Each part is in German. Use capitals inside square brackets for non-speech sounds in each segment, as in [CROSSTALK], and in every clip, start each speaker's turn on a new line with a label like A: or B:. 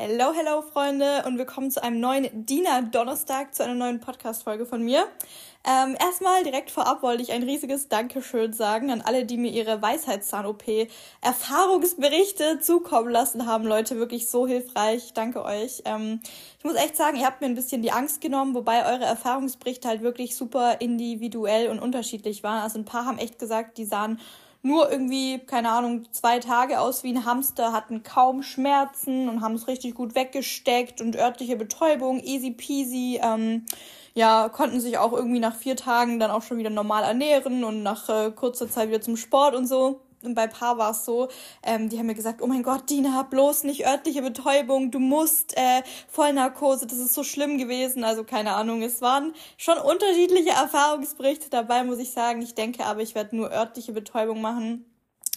A: Hello, hello, Freunde, und willkommen zu einem neuen Dina Donnerstag, zu einer neuen Podcast-Folge von mir. Ähm, erstmal direkt vorab wollte ich ein riesiges Dankeschön sagen an alle, die mir ihre Weisheitszahn-OP Erfahrungsberichte zukommen lassen haben. Leute, wirklich so hilfreich. Danke euch. Ähm, ich muss echt sagen, ihr habt mir ein bisschen die Angst genommen, wobei eure Erfahrungsberichte halt wirklich super individuell und unterschiedlich waren. Also ein paar haben echt gesagt, die sahen nur irgendwie, keine Ahnung, zwei Tage aus wie ein Hamster, hatten kaum Schmerzen und haben es richtig gut weggesteckt und örtliche Betäubung, easy peasy. Ähm, ja, konnten sich auch irgendwie nach vier Tagen dann auch schon wieder normal ernähren und nach äh, kurzer Zeit wieder zum Sport und so und bei Paar war es so, ähm, die haben mir gesagt, oh mein Gott, Dina, bloß nicht örtliche Betäubung, du musst äh, Vollnarkose, das ist so schlimm gewesen. Also keine Ahnung, es waren schon unterschiedliche Erfahrungsberichte dabei, muss ich sagen. Ich denke aber, ich werde nur örtliche Betäubung machen.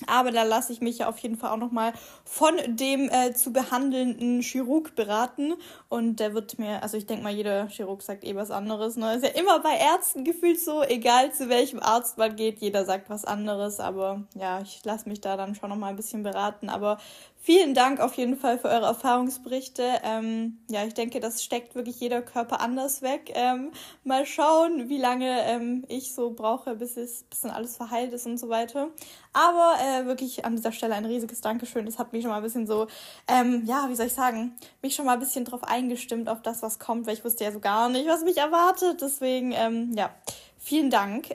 A: Aber da lasse ich mich ja auf jeden Fall auch nochmal von dem äh, zu behandelnden Chirurg beraten. Und der wird mir, also ich denke mal, jeder Chirurg sagt eh was anderes. Ne? Ist ja immer bei Ärzten gefühlt so, egal zu welchem Arzt man geht, jeder sagt was anderes. Aber ja, ich lasse mich da dann schon nochmal ein bisschen beraten. Aber Vielen Dank auf jeden Fall für eure Erfahrungsberichte. Ähm, ja, ich denke, das steckt wirklich jeder Körper anders weg. Ähm, mal schauen, wie lange ähm, ich so brauche, bis es bis dann alles verheilt ist und so weiter. Aber äh, wirklich an dieser Stelle ein riesiges Dankeschön. Das hat mich schon mal ein bisschen so, ähm, ja, wie soll ich sagen, mich schon mal ein bisschen drauf eingestimmt auf das, was kommt, weil ich wusste ja so gar nicht, was mich erwartet. Deswegen, ähm, ja, vielen Dank.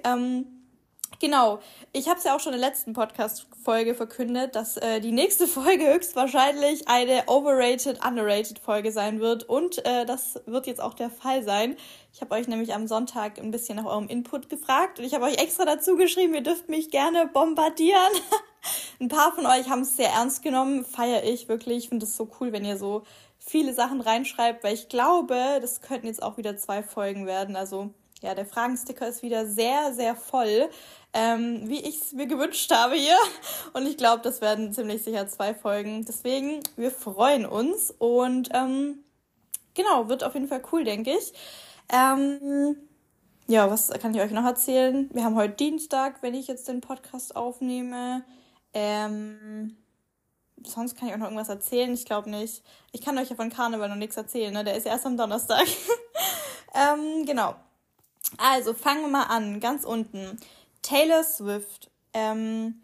A: Genau, ich habe es ja auch schon in der letzten Podcast-Folge verkündet, dass äh, die nächste [LAUGHS] Folge höchstwahrscheinlich eine overrated, underrated Folge sein wird und äh, das wird jetzt auch der Fall sein. Ich habe euch nämlich am Sonntag ein bisschen nach eurem Input gefragt und ich habe euch extra dazu geschrieben, ihr dürft mich gerne bombardieren. [LAUGHS] ein paar von euch haben es sehr ernst genommen, feiere ich wirklich. Ich finde es so cool, wenn ihr so viele Sachen reinschreibt, weil ich glaube, das könnten jetzt auch wieder zwei Folgen werden. Also ja, der Fragensticker ist wieder sehr, sehr voll, ähm, wie ich es mir gewünscht habe hier. Und ich glaube, das werden ziemlich sicher zwei Folgen. Deswegen, wir freuen uns und ähm, genau, wird auf jeden Fall cool, denke ich. Ähm, ja, was kann ich euch noch erzählen? Wir haben heute Dienstag, wenn ich jetzt den Podcast aufnehme. Ähm, sonst kann ich auch noch irgendwas erzählen. Ich glaube nicht. Ich kann euch ja von Karneval noch nichts erzählen, ne? Der ist erst am Donnerstag. [LAUGHS] ähm, genau. Also fangen wir mal an, ganz unten. Taylor Swift. Ähm,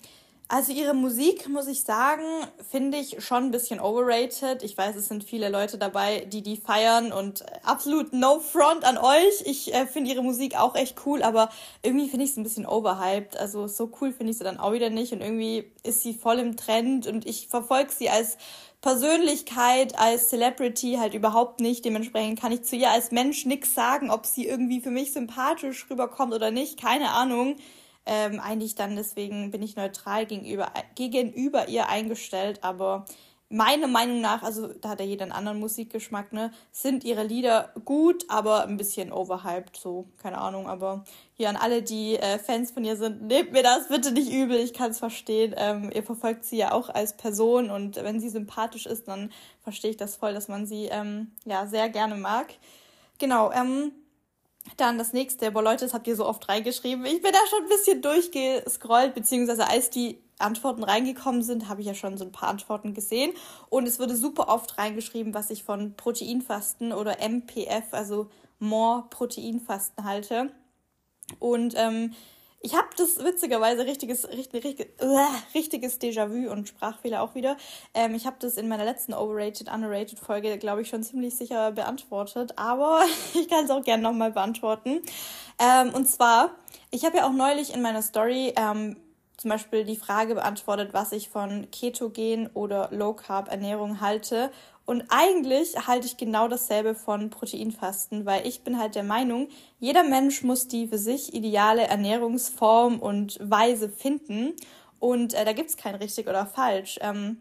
A: also ihre Musik, muss ich sagen, finde ich schon ein bisschen overrated. Ich weiß, es sind viele Leute dabei, die die feiern und absolut no front an euch. Ich äh, finde ihre Musik auch echt cool, aber irgendwie finde ich es ein bisschen overhyped. Also so cool finde ich sie dann auch wieder nicht und irgendwie ist sie voll im Trend und ich verfolge sie als Persönlichkeit, als Celebrity halt überhaupt nicht. Dementsprechend kann ich zu ihr als Mensch nichts sagen, ob sie irgendwie für mich sympathisch rüberkommt oder nicht. Keine Ahnung. Ähm, eigentlich dann deswegen bin ich neutral gegenüber, gegenüber ihr eingestellt, aber meiner Meinung nach, also da hat ja jeder einen anderen Musikgeschmack, ne, sind ihre Lieder gut, aber ein bisschen overhyped, so, keine Ahnung, aber hier an alle, die äh, Fans von ihr sind, nehmt mir das bitte nicht übel, ich kann es verstehen. Ähm, ihr verfolgt sie ja auch als Person und wenn sie sympathisch ist, dann verstehe ich das voll, dass man sie ähm, ja sehr gerne mag. Genau, ähm, dann das nächste, boah Leute, das habt ihr so oft reingeschrieben. Ich bin da schon ein bisschen durchgescrollt, beziehungsweise als die Antworten reingekommen sind, habe ich ja schon so ein paar Antworten gesehen. Und es wurde super oft reingeschrieben, was ich von Proteinfasten oder MPF, also More Proteinfasten halte. Und ähm, ich habe das witzigerweise richtiges, richtig, richtig, uh, richtiges Déjà-vu und Sprachfehler auch wieder. Ähm, ich habe das in meiner letzten Overrated, Underrated Folge, glaube ich, schon ziemlich sicher beantwortet. Aber [LAUGHS] ich kann es auch gerne nochmal beantworten. Ähm, und zwar, ich habe ja auch neulich in meiner Story ähm, zum Beispiel die Frage beantwortet, was ich von Ketogen oder Low Carb Ernährung halte. Und eigentlich halte ich genau dasselbe von Proteinfasten, weil ich bin halt der Meinung, jeder Mensch muss die für sich ideale Ernährungsform und Weise finden. Und äh, da gibt's kein richtig oder falsch. Ähm,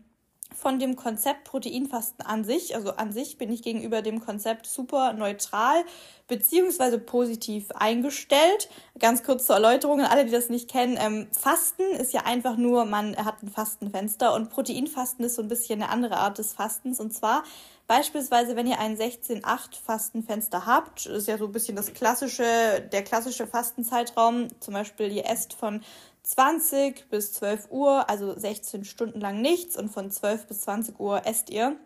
A: von dem Konzept Proteinfasten an sich, also an sich bin ich gegenüber dem Konzept super neutral beziehungsweise positiv eingestellt. Ganz kurz zur Erläuterung alle, die das nicht kennen. Ähm, Fasten ist ja einfach nur, man hat ein Fastenfenster und Proteinfasten ist so ein bisschen eine andere Art des Fastens. Und zwar beispielsweise, wenn ihr ein 16-8 Fastenfenster habt, ist ja so ein bisschen das klassische, der klassische Fastenzeitraum. Zum Beispiel ihr esst von 20 bis 12 Uhr, also 16 Stunden lang nichts und von 12 bis 20 Uhr esst ihr.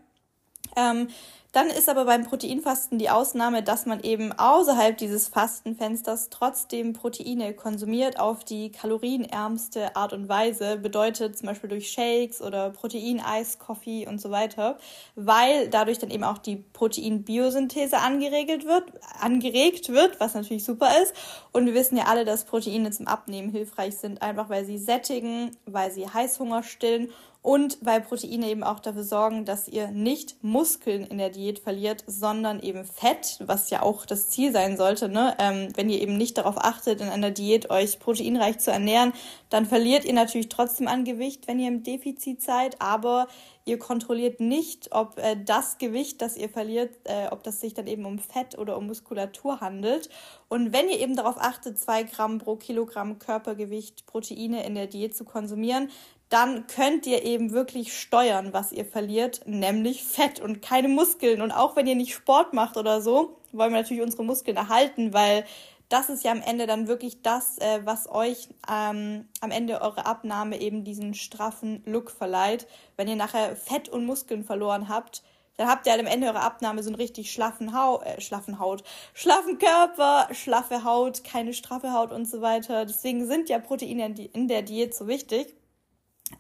A: Ähm, dann ist aber beim Proteinfasten die Ausnahme, dass man eben außerhalb dieses Fastenfensters trotzdem Proteine konsumiert auf die kalorienärmste Art und Weise. Bedeutet zum Beispiel durch Shakes oder Proteineis, Coffee und so weiter, weil dadurch dann eben auch die Proteinbiosynthese angeregt wird, angeregt wird, was natürlich super ist. Und wir wissen ja alle, dass Proteine zum Abnehmen hilfreich sind, einfach weil sie sättigen, weil sie Heißhunger stillen und weil Proteine eben auch dafür sorgen, dass ihr nicht Muskeln in der Diät verliert, sondern eben Fett, was ja auch das Ziel sein sollte. Ne? Ähm, wenn ihr eben nicht darauf achtet, in einer Diät euch proteinreich zu ernähren, dann verliert ihr natürlich trotzdem an Gewicht, wenn ihr im Defizit seid, aber ihr kontrolliert nicht, ob äh, das Gewicht, das ihr verliert, äh, ob das sich dann eben um Fett oder um Muskulatur handelt. Und wenn ihr eben darauf achtet, zwei Gramm pro Kilogramm Körpergewicht Proteine in der Diät zu konsumieren, dann könnt ihr eben wirklich steuern, was ihr verliert, nämlich Fett und keine Muskeln. Und auch wenn ihr nicht Sport macht oder so, wollen wir natürlich unsere Muskeln erhalten, weil das ist ja am Ende dann wirklich das, äh, was euch ähm, am Ende eure Abnahme eben diesen straffen Look verleiht. Wenn ihr nachher Fett und Muskeln verloren habt, dann habt ihr halt am Ende eurer Abnahme so einen richtig schlaffen, Haut, äh, schlaffen Haut, schlaffen Körper, schlaffe Haut, keine straffe Haut und so weiter. Deswegen sind ja Proteine in der Diät so wichtig.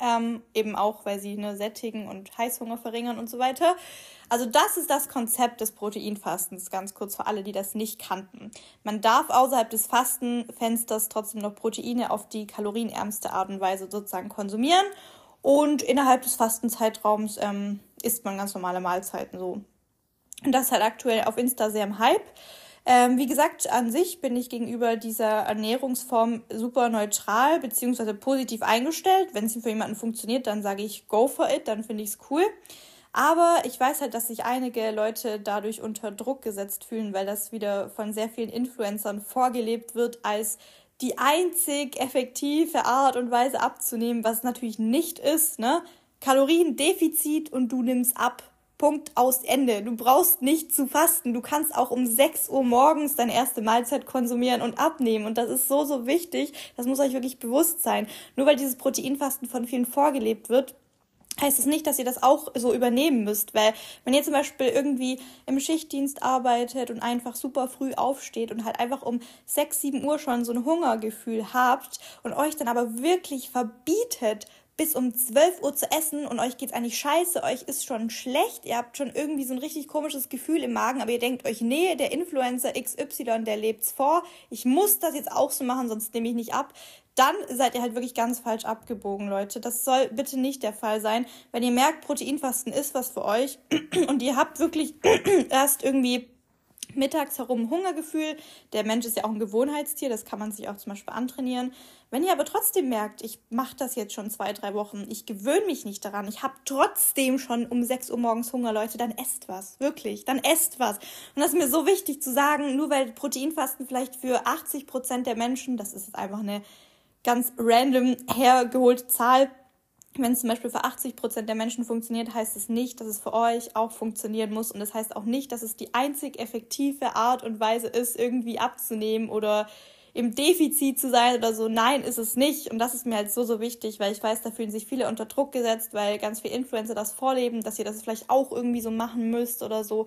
A: Ähm, eben auch, weil sie ne, sättigen und Heißhunger verringern und so weiter. Also das ist das Konzept des Proteinfastens, ganz kurz für alle, die das nicht kannten. Man darf außerhalb des Fastenfensters trotzdem noch Proteine auf die kalorienärmste Art und Weise sozusagen konsumieren und innerhalb des Fastenzeitraums ähm, isst man ganz normale Mahlzeiten so. Und das ist halt aktuell auf Insta sehr im Hype. Ähm, wie gesagt, an sich bin ich gegenüber dieser Ernährungsform super neutral bzw. positiv eingestellt. Wenn es für jemanden funktioniert, dann sage ich go for it, dann finde ich es cool. Aber ich weiß halt, dass sich einige Leute dadurch unter Druck gesetzt fühlen, weil das wieder von sehr vielen Influencern vorgelebt wird als die einzig effektive Art und Weise abzunehmen, was natürlich nicht ist, ne? Kaloriendefizit und du nimmst ab. Punkt aus Ende. Du brauchst nicht zu fasten. Du kannst auch um 6 Uhr morgens deine erste Mahlzeit konsumieren und abnehmen. Und das ist so, so wichtig. Das muss euch wirklich bewusst sein. Nur weil dieses Proteinfasten von vielen vorgelebt wird, heißt es nicht, dass ihr das auch so übernehmen müsst, weil wenn ihr zum Beispiel irgendwie im Schichtdienst arbeitet und einfach super früh aufsteht und halt einfach um 6, 7 Uhr schon so ein Hungergefühl habt und euch dann aber wirklich verbietet, bis um 12 Uhr zu essen und euch geht's eigentlich scheiße, euch ist schon schlecht, ihr habt schon irgendwie so ein richtig komisches Gefühl im Magen, aber ihr denkt euch, nee, der Influencer XY, der lebt's vor, ich muss das jetzt auch so machen, sonst nehme ich nicht ab, dann seid ihr halt wirklich ganz falsch abgebogen, Leute. Das soll bitte nicht der Fall sein. Wenn ihr merkt, Proteinfasten ist was für euch [CLEARS THROAT] und ihr habt wirklich [CLEARS THROAT] erst irgendwie mittags herum Hungergefühl. Der Mensch ist ja auch ein Gewohnheitstier, das kann man sich auch zum Beispiel antrainieren. Wenn ihr aber trotzdem merkt, ich mache das jetzt schon zwei, drei Wochen, ich gewöhne mich nicht daran, ich habe trotzdem schon um 6 Uhr morgens Hunger, Leute, dann esst was. Wirklich, dann esst was. Und das ist mir so wichtig zu sagen, nur weil Proteinfasten vielleicht für 80 Prozent der Menschen, das ist einfach eine ganz random hergeholte Zahl, wenn es zum Beispiel für 80 Prozent der Menschen funktioniert, heißt es nicht, dass es für euch auch funktionieren muss. Und das heißt auch nicht, dass es die einzig effektive Art und Weise ist, irgendwie abzunehmen oder im Defizit zu sein oder so. Nein, ist es nicht. Und das ist mir halt so, so wichtig, weil ich weiß, da fühlen sich viele unter Druck gesetzt, weil ganz viele Influencer das vorleben, dass ihr das vielleicht auch irgendwie so machen müsst oder so.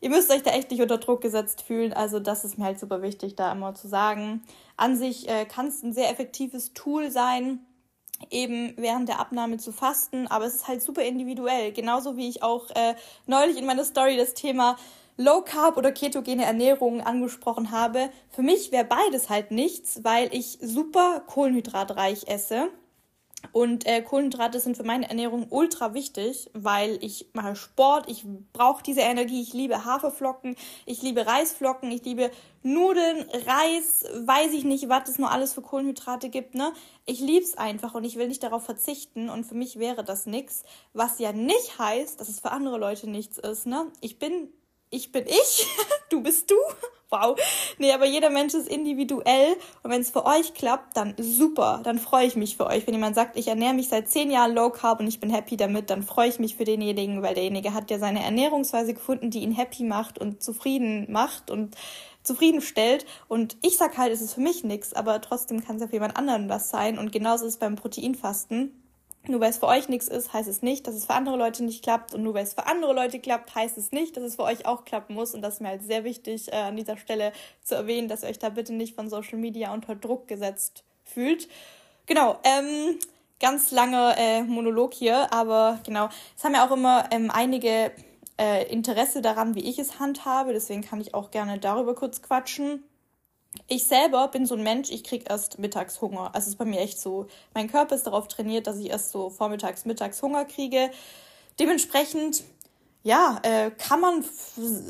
A: Ihr müsst euch da echt nicht unter Druck gesetzt fühlen. Also das ist mir halt super wichtig, da immer zu sagen. An sich äh, kann es ein sehr effektives Tool sein, eben während der Abnahme zu fasten, aber es ist halt super individuell. Genauso wie ich auch äh, neulich in meiner Story das Thema Low Carb oder ketogene Ernährung angesprochen habe. Für mich wäre beides halt nichts, weil ich super kohlenhydratreich esse. Und äh, Kohlenhydrate sind für meine Ernährung ultra wichtig, weil ich mache Sport, ich brauche diese Energie, ich liebe Haferflocken, ich liebe Reisflocken, ich liebe Nudeln, Reis, weiß ich nicht, was es nur alles für Kohlenhydrate gibt, ne? Ich lieb's einfach und ich will nicht darauf verzichten und für mich wäre das nix, was ja nicht heißt, dass es für andere Leute nichts ist, ne? Ich bin ich bin ich, [LAUGHS] du bist du. Wow. Nee, aber jeder Mensch ist individuell und wenn es für euch klappt, dann super. Dann freue ich mich für euch. Wenn jemand sagt, ich ernähre mich seit zehn Jahren low carb und ich bin happy damit, dann freue ich mich für denjenigen, weil derjenige hat ja seine Ernährungsweise gefunden, die ihn happy macht und zufrieden macht und zufriedenstellt. Und ich sag halt, es ist für mich nichts, aber trotzdem kann es ja für jemand anderen was sein. Und genauso ist es beim Proteinfasten Nur weil es für euch nichts ist, heißt es nicht, dass es für andere Leute nicht klappt. Und nur weil es für andere Leute klappt, heißt es nicht, dass es für euch auch klappen muss. Und das ist mir halt sehr wichtig, äh, an dieser Stelle zu erwähnen, dass ihr euch da bitte nicht von Social Media unter Druck gesetzt fühlt. Genau, ähm, ganz lange äh, Monolog hier, aber genau, es haben ja auch immer ähm, einige äh, Interesse daran, wie ich es handhabe. Deswegen kann ich auch gerne darüber kurz quatschen ich selber bin so ein Mensch, ich krieg erst mittags Hunger. Also es ist bei mir echt so. Mein Körper ist darauf trainiert, dass ich erst so vormittags, mittags Hunger kriege. Dementsprechend, ja, äh, kann man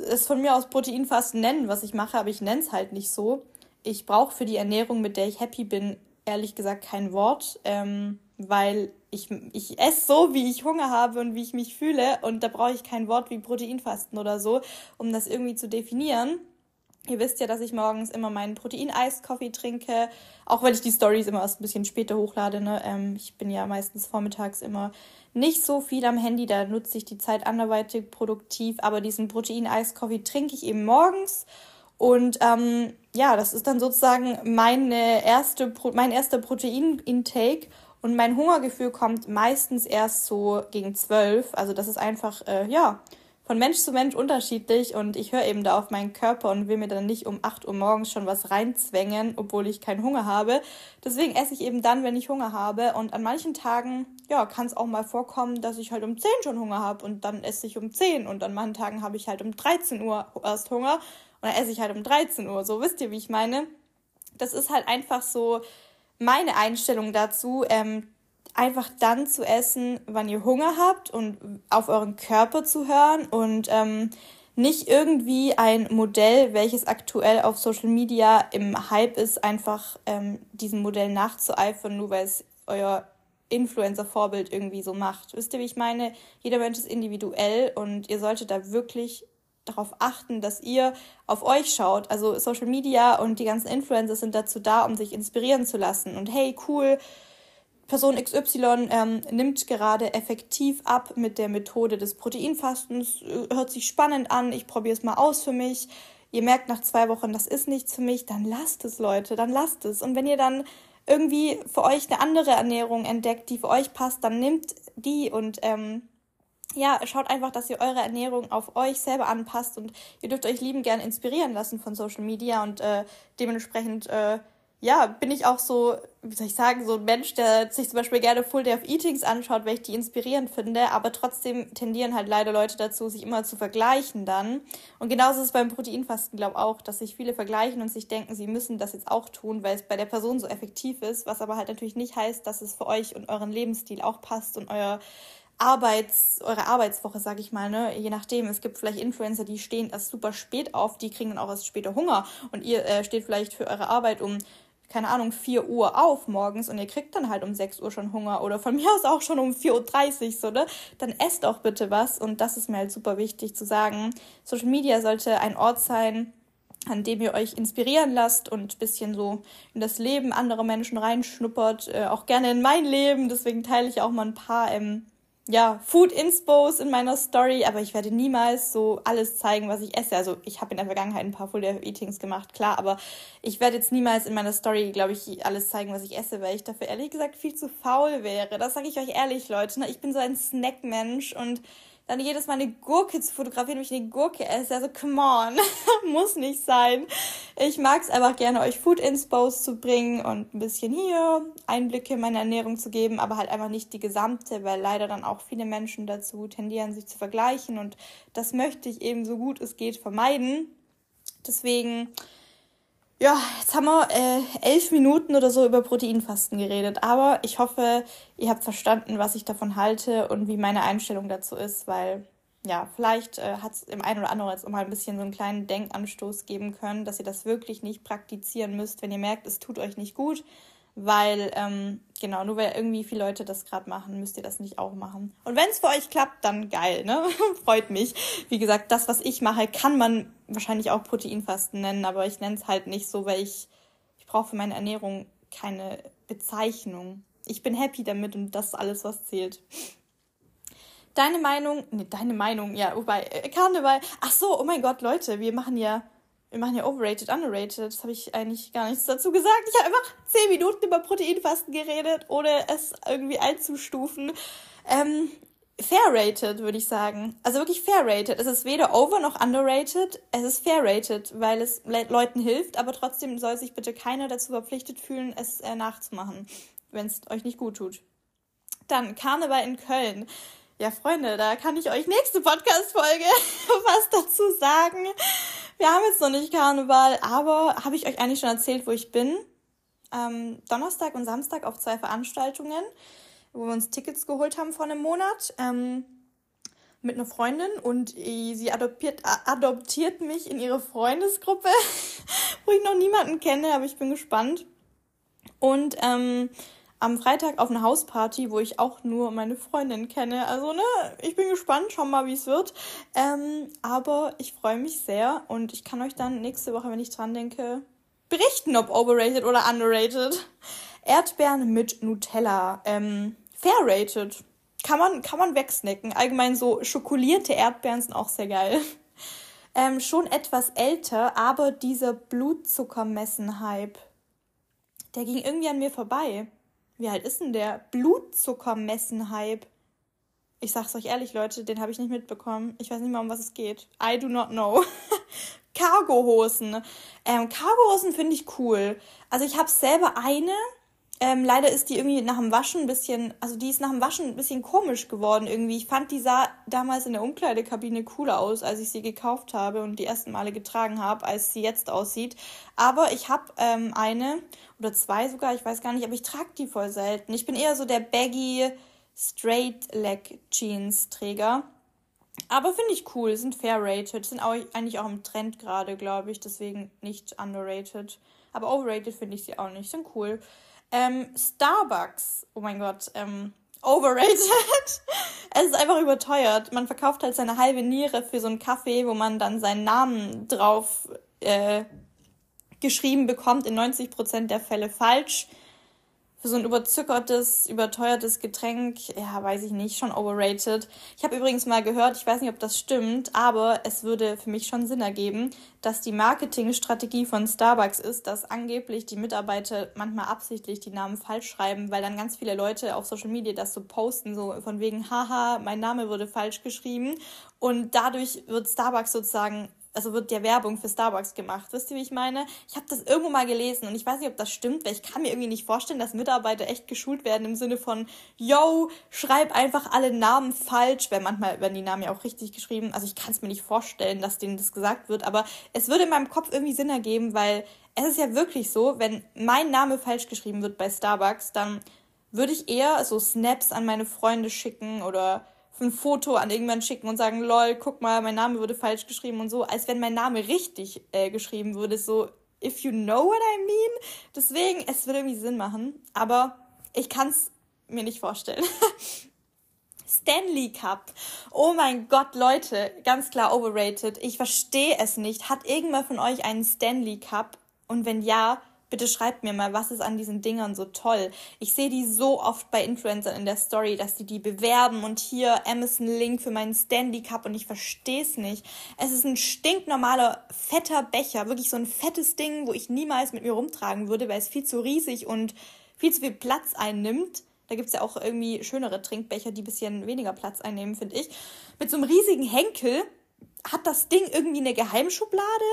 A: es von mir aus Proteinfasten nennen, was ich mache, aber ich nenne es halt nicht so. Ich brauche für die Ernährung, mit der ich happy bin, ehrlich gesagt kein Wort, ähm, weil ich, ich esse so, wie ich Hunger habe und wie ich mich fühle und da brauche ich kein Wort wie Proteinfasten oder so, um das irgendwie zu definieren. Ihr wisst ja, dass ich morgens immer meinen Protein-Eis-Coffee trinke, auch weil ich die Stories immer erst ein bisschen später hochlade. Ne? Ähm, ich bin ja meistens vormittags immer nicht so viel am Handy, da nutze ich die Zeit anderweitig produktiv, aber diesen Protein-Eis-Coffee trinke ich eben morgens. Und ähm, ja, das ist dann sozusagen meine erste Pro mein erster Protein-Intake. Und mein Hungergefühl kommt meistens erst so gegen zwölf. Also das ist einfach, äh, ja, von Mensch zu Mensch unterschiedlich und ich höre eben da auf meinen Körper und will mir dann nicht um 8 Uhr morgens schon was reinzwängen, obwohl ich keinen Hunger habe. Deswegen esse ich eben dann, wenn ich Hunger habe und an manchen Tagen, ja, kann es auch mal vorkommen, dass ich halt um 10 schon Hunger habe und dann esse ich um 10 und an manchen Tagen habe ich halt um 13 Uhr erst Hunger und dann esse ich halt um 13 Uhr. So wisst ihr, wie ich meine? Das ist halt einfach so meine Einstellung dazu. Ähm, einfach dann zu essen, wann ihr Hunger habt und auf euren Körper zu hören und ähm, nicht irgendwie ein Modell, welches aktuell auf Social Media im Hype ist, einfach ähm, diesem Modell nachzueifern, nur weil es euer Influencer-Vorbild irgendwie so macht. Wisst ihr, wie ich meine? Jeder Mensch ist individuell und ihr solltet da wirklich darauf achten, dass ihr auf euch schaut. Also Social Media und die ganzen Influencer sind dazu da, um sich inspirieren zu lassen. Und hey, cool, Person XY ähm, nimmt gerade effektiv ab mit der Methode des Proteinfastens, äh, hört sich spannend an, ich probiere es mal aus für mich. Ihr merkt nach zwei Wochen, das ist nichts für mich, dann lasst es, Leute, dann lasst es. Und wenn ihr dann irgendwie für euch eine andere Ernährung entdeckt, die für euch passt, dann nehmt die und ähm, ja, schaut einfach, dass ihr eure Ernährung auf euch selber anpasst. Und ihr dürft euch lieben gern inspirieren lassen von Social Media und äh, dementsprechend äh, ja, bin ich auch so, wie soll ich sagen, so ein Mensch, der sich zum Beispiel gerne Full Day of Eatings anschaut, weil ich die inspirierend finde, aber trotzdem tendieren halt leider Leute dazu, sich immer zu vergleichen dann. Und genauso ist es beim Proteinfasten, glaube ich, auch, dass sich viele vergleichen und sich denken, sie müssen das jetzt auch tun, weil es bei der Person so effektiv ist, was aber halt natürlich nicht heißt, dass es für euch und euren Lebensstil auch passt und euer Arbeits, eure Arbeitswoche, sag ich mal, ne? Je nachdem. Es gibt vielleicht Influencer, die stehen erst super spät auf, die kriegen dann auch erst später Hunger. Und ihr äh, steht vielleicht für eure Arbeit um keine Ahnung, 4 Uhr auf morgens und ihr kriegt dann halt um 6 Uhr schon Hunger oder von [LAUGHS] mir aus auch schon um 4.30 Uhr, so, ne? Dann esst auch bitte was und das ist mir halt super wichtig zu sagen. Social Media sollte ein Ort sein, an dem ihr euch inspirieren lasst und bisschen so in das Leben anderer Menschen reinschnuppert, äh, auch gerne in mein Leben. Deswegen teile ich auch mal ein paar ähm, ja, Food Inspos in meiner Story, aber ich werde niemals so alles zeigen, was ich esse. Also ich habe in der Vergangenheit ein paar Full Day Eatings gemacht, klar, aber ich werde jetzt niemals in meiner Story, glaube ich, alles zeigen, was ich esse, weil ich dafür ehrlich gesagt viel zu faul wäre. Das sage ich euch ehrlich, Leute. Ne? Ich bin so ein Snackmensch und dann jedes Mal eine Gurke zu fotografieren, wenn ich eine Gurke esse. Also, come on. [LAUGHS] Muss nicht sein. Ich mag es einfach gerne, euch Food Inspos zu bringen und ein bisschen hier Einblicke in meine Ernährung zu geben, aber halt einfach nicht die gesamte, weil leider dann auch viele Menschen dazu tendieren, sich zu vergleichen und das möchte ich eben so gut es geht vermeiden. Deswegen, ja, jetzt haben wir äh, elf Minuten oder so über Proteinfasten geredet. Aber ich hoffe, ihr habt verstanden, was ich davon halte und wie meine Einstellung dazu ist, weil ja, vielleicht äh, hat es im einen oder anderen jetzt auch mal ein bisschen so einen kleinen Denkanstoß geben können, dass ihr das wirklich nicht praktizieren müsst, wenn ihr merkt, es tut euch nicht gut weil ähm, genau, nur weil irgendwie viele Leute das gerade machen, müsst ihr das nicht auch machen. Und wenn es für euch klappt, dann geil, ne? [LAUGHS] Freut mich. Wie gesagt, das, was ich mache, kann man wahrscheinlich auch Proteinfasten nennen, aber ich nenne es halt nicht so, weil ich, ich brauche für meine Ernährung keine Bezeichnung. Ich bin happy damit und das ist alles, was zählt. Deine Meinung, ne, deine Meinung, ja, wobei, äh, Karneval, ach so, oh mein Gott, Leute, wir machen ja wir machen ja overrated, underrated. Das habe ich eigentlich gar nichts dazu gesagt. Ich habe einfach zehn Minuten über Proteinfasten geredet, ohne es irgendwie einzustufen. Ähm, fair rated, würde ich sagen. Also wirklich fair rated. Es ist weder over noch underrated. Es ist fair rated, weil es Le Leuten hilft, aber trotzdem soll sich bitte keiner dazu verpflichtet fühlen, es äh, nachzumachen, wenn es euch nicht gut tut. Dann Karneval in Köln. Ja, Freunde, da kann ich euch nächste Podcast-Folge [LAUGHS] was dazu sagen. Wir haben jetzt noch nicht Karneval, aber habe ich euch eigentlich schon erzählt, wo ich bin? Ähm, Donnerstag und Samstag auf zwei Veranstaltungen wo wir uns Tickets geholt haben vor einem Monat ähm, mit einer Freundin und sie adoptiert, adoptiert mich in ihre Freundesgruppe, [LAUGHS] wo ich noch niemanden kenne, aber ich bin gespannt. Und ähm, am Freitag auf eine Hausparty, wo ich auch nur meine Freundin kenne. Also, ne, ich bin gespannt, schauen mal, wie es wird. Ähm, aber ich freue mich sehr und ich kann euch dann nächste Woche, wenn ich dran denke, berichten, ob overrated oder underrated. Erdbeeren mit Nutella. Ähm, fair rated. Kann man, kann man wegsnacken. Allgemein so schokolierte Erdbeeren sind auch sehr geil. [LAUGHS] Ähm, schon etwas älter, aber dieser Blutzuckermessen-Hype, der ging irgendwie an mir vorbei. Wie alt ist denn der Blutzuckermessen-Hype? Ich sag's euch ehrlich, Leute, den habe ich nicht mitbekommen. Ich weiß nicht mal, um was es geht. I do not know. [LAUGHS] Cargohosen. Ähm, Cargohosen finde ich cool. Also ich habe selber eine, ähm, leider ist die irgendwie nach dem Waschen ein bisschen, also die ist nach dem Waschen ein bisschen komisch geworden irgendwie. Ich fand, die sah damals in der Umkleidekabine cooler aus, als ich sie gekauft habe und die ersten Male getragen habe, als sie jetzt aussieht. Aber ich habe ähm, eine oder zwei sogar, ich weiß gar nicht, aber ich trage die voll selten. Ich bin eher so der baggy Straight Leg Jeans Träger. Aber finde ich cool, sind fair rated, sind auch, eigentlich auch im Trend gerade, glaube ich, deswegen nicht underrated. Aber overrated finde ich sie auch nicht, sind cool. Ähm, Starbucks, oh mein Gott, ähm, overrated. [LAUGHS] es ist einfach überteuert. Man verkauft halt seine halbe Niere für so einen Kaffee, wo man dann seinen Namen drauf äh, geschrieben bekommt, in 90% der Fälle falsch für so ein überzuckertes, überteuertes Getränk, ja, weiß ich nicht, schon overrated. Ich habe übrigens mal gehört, ich weiß nicht, ob das stimmt, aber es würde für mich schon Sinn ergeben, dass die Marketingstrategie von Starbucks ist, dass angeblich die Mitarbeiter manchmal absichtlich die Namen falsch schreiben, weil dann ganz viele Leute auf Social Media das so posten, so von wegen, haha, mein Name wurde falsch geschrieben. Und dadurch wird Starbucks sozusagen also wird ja Werbung für Starbucks gemacht. Wisst ihr, wie ich meine? Ich habe das irgendwo mal gelesen und ich weiß nicht, ob das stimmt, weil ich kann mir irgendwie nicht vorstellen, dass Mitarbeiter echt geschult werden im Sinne von, yo, schreib einfach alle Namen falsch, weil manchmal werden die Namen ja auch richtig geschrieben. Also ich kann es mir nicht vorstellen, dass denen das gesagt wird, aber es würde in meinem Kopf irgendwie Sinn ergeben, weil es ist ja wirklich so, wenn mein Name falsch geschrieben wird bei Starbucks, dann würde ich eher so Snaps an meine Freunde schicken oder ein Foto an irgendwann schicken und sagen, lol, guck mal, mein Name wurde falsch geschrieben und so, als wenn mein Name richtig äh, geschrieben würde, so, if you know what I mean. Deswegen, es würde irgendwie Sinn machen, aber ich kann es mir nicht vorstellen. [LAUGHS] Stanley Cup. Oh mein Gott, Leute, ganz klar overrated. Ich verstehe es nicht. Hat irgendwer von euch einen Stanley Cup? Und wenn ja, Bitte schreibt mir mal, was ist an diesen Dingern so toll. Ich sehe die so oft bei Influencern in der Story, dass die die bewerben und hier Amazon Link für meinen Stanley Cup und ich verstehe es nicht. Es ist ein stinknormaler, fetter Becher, wirklich so ein fettes Ding, wo ich niemals mit mir rumtragen würde, weil es viel zu riesig und viel zu viel Platz einnimmt. Da gibt es ja auch irgendwie schönere Trinkbecher, die ein bisschen weniger Platz einnehmen, finde ich. Mit so einem riesigen Henkel hat das Ding irgendwie eine Geheimschublade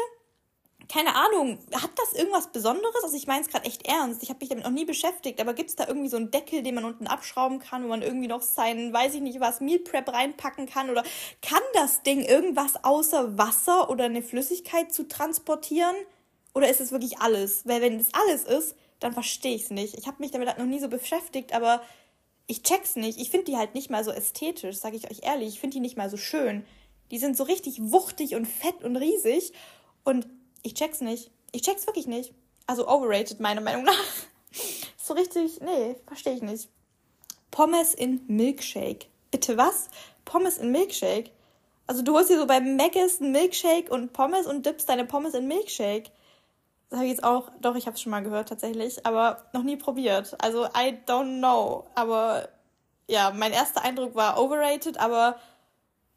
A: keine Ahnung, hat das irgendwas Besonderes? Also ich meine es gerade echt ernst. Ich habe mich damit noch nie beschäftigt, aber gibt es da irgendwie so einen Deckel, den man unten abschrauben kann, wo man irgendwie noch seinen, weiß ich nicht was, Meal Prep reinpacken kann? Oder kann das Ding irgendwas außer Wasser oder eine Flüssigkeit zu transportieren? Oder ist es wirklich alles? Weil wenn es alles ist, dann verstehe ich es nicht. Ich habe mich damit halt noch nie so beschäftigt, aber ich check's nicht. Ich finde die halt nicht mal so ästhetisch, sage ich euch ehrlich. Ich finde die nicht mal so schön. Die sind so richtig wuchtig und fett und riesig. Und ich check's nicht. Ich check's wirklich nicht. Also overrated, meiner Meinung nach. [LAUGHS] so richtig, nee, verstehe ich nicht. Pommes in Milkshake. Bitte was? Pommes in Milkshake? Also du holst dir so beim Mc's einen Milkshake und Pommes und dippst deine Pommes in Milkshake. Das habe ich jetzt auch, doch, ich habe es schon mal gehört tatsächlich, aber noch nie probiert. Also I don't know. Aber ja, mein erster Eindruck war overrated, aber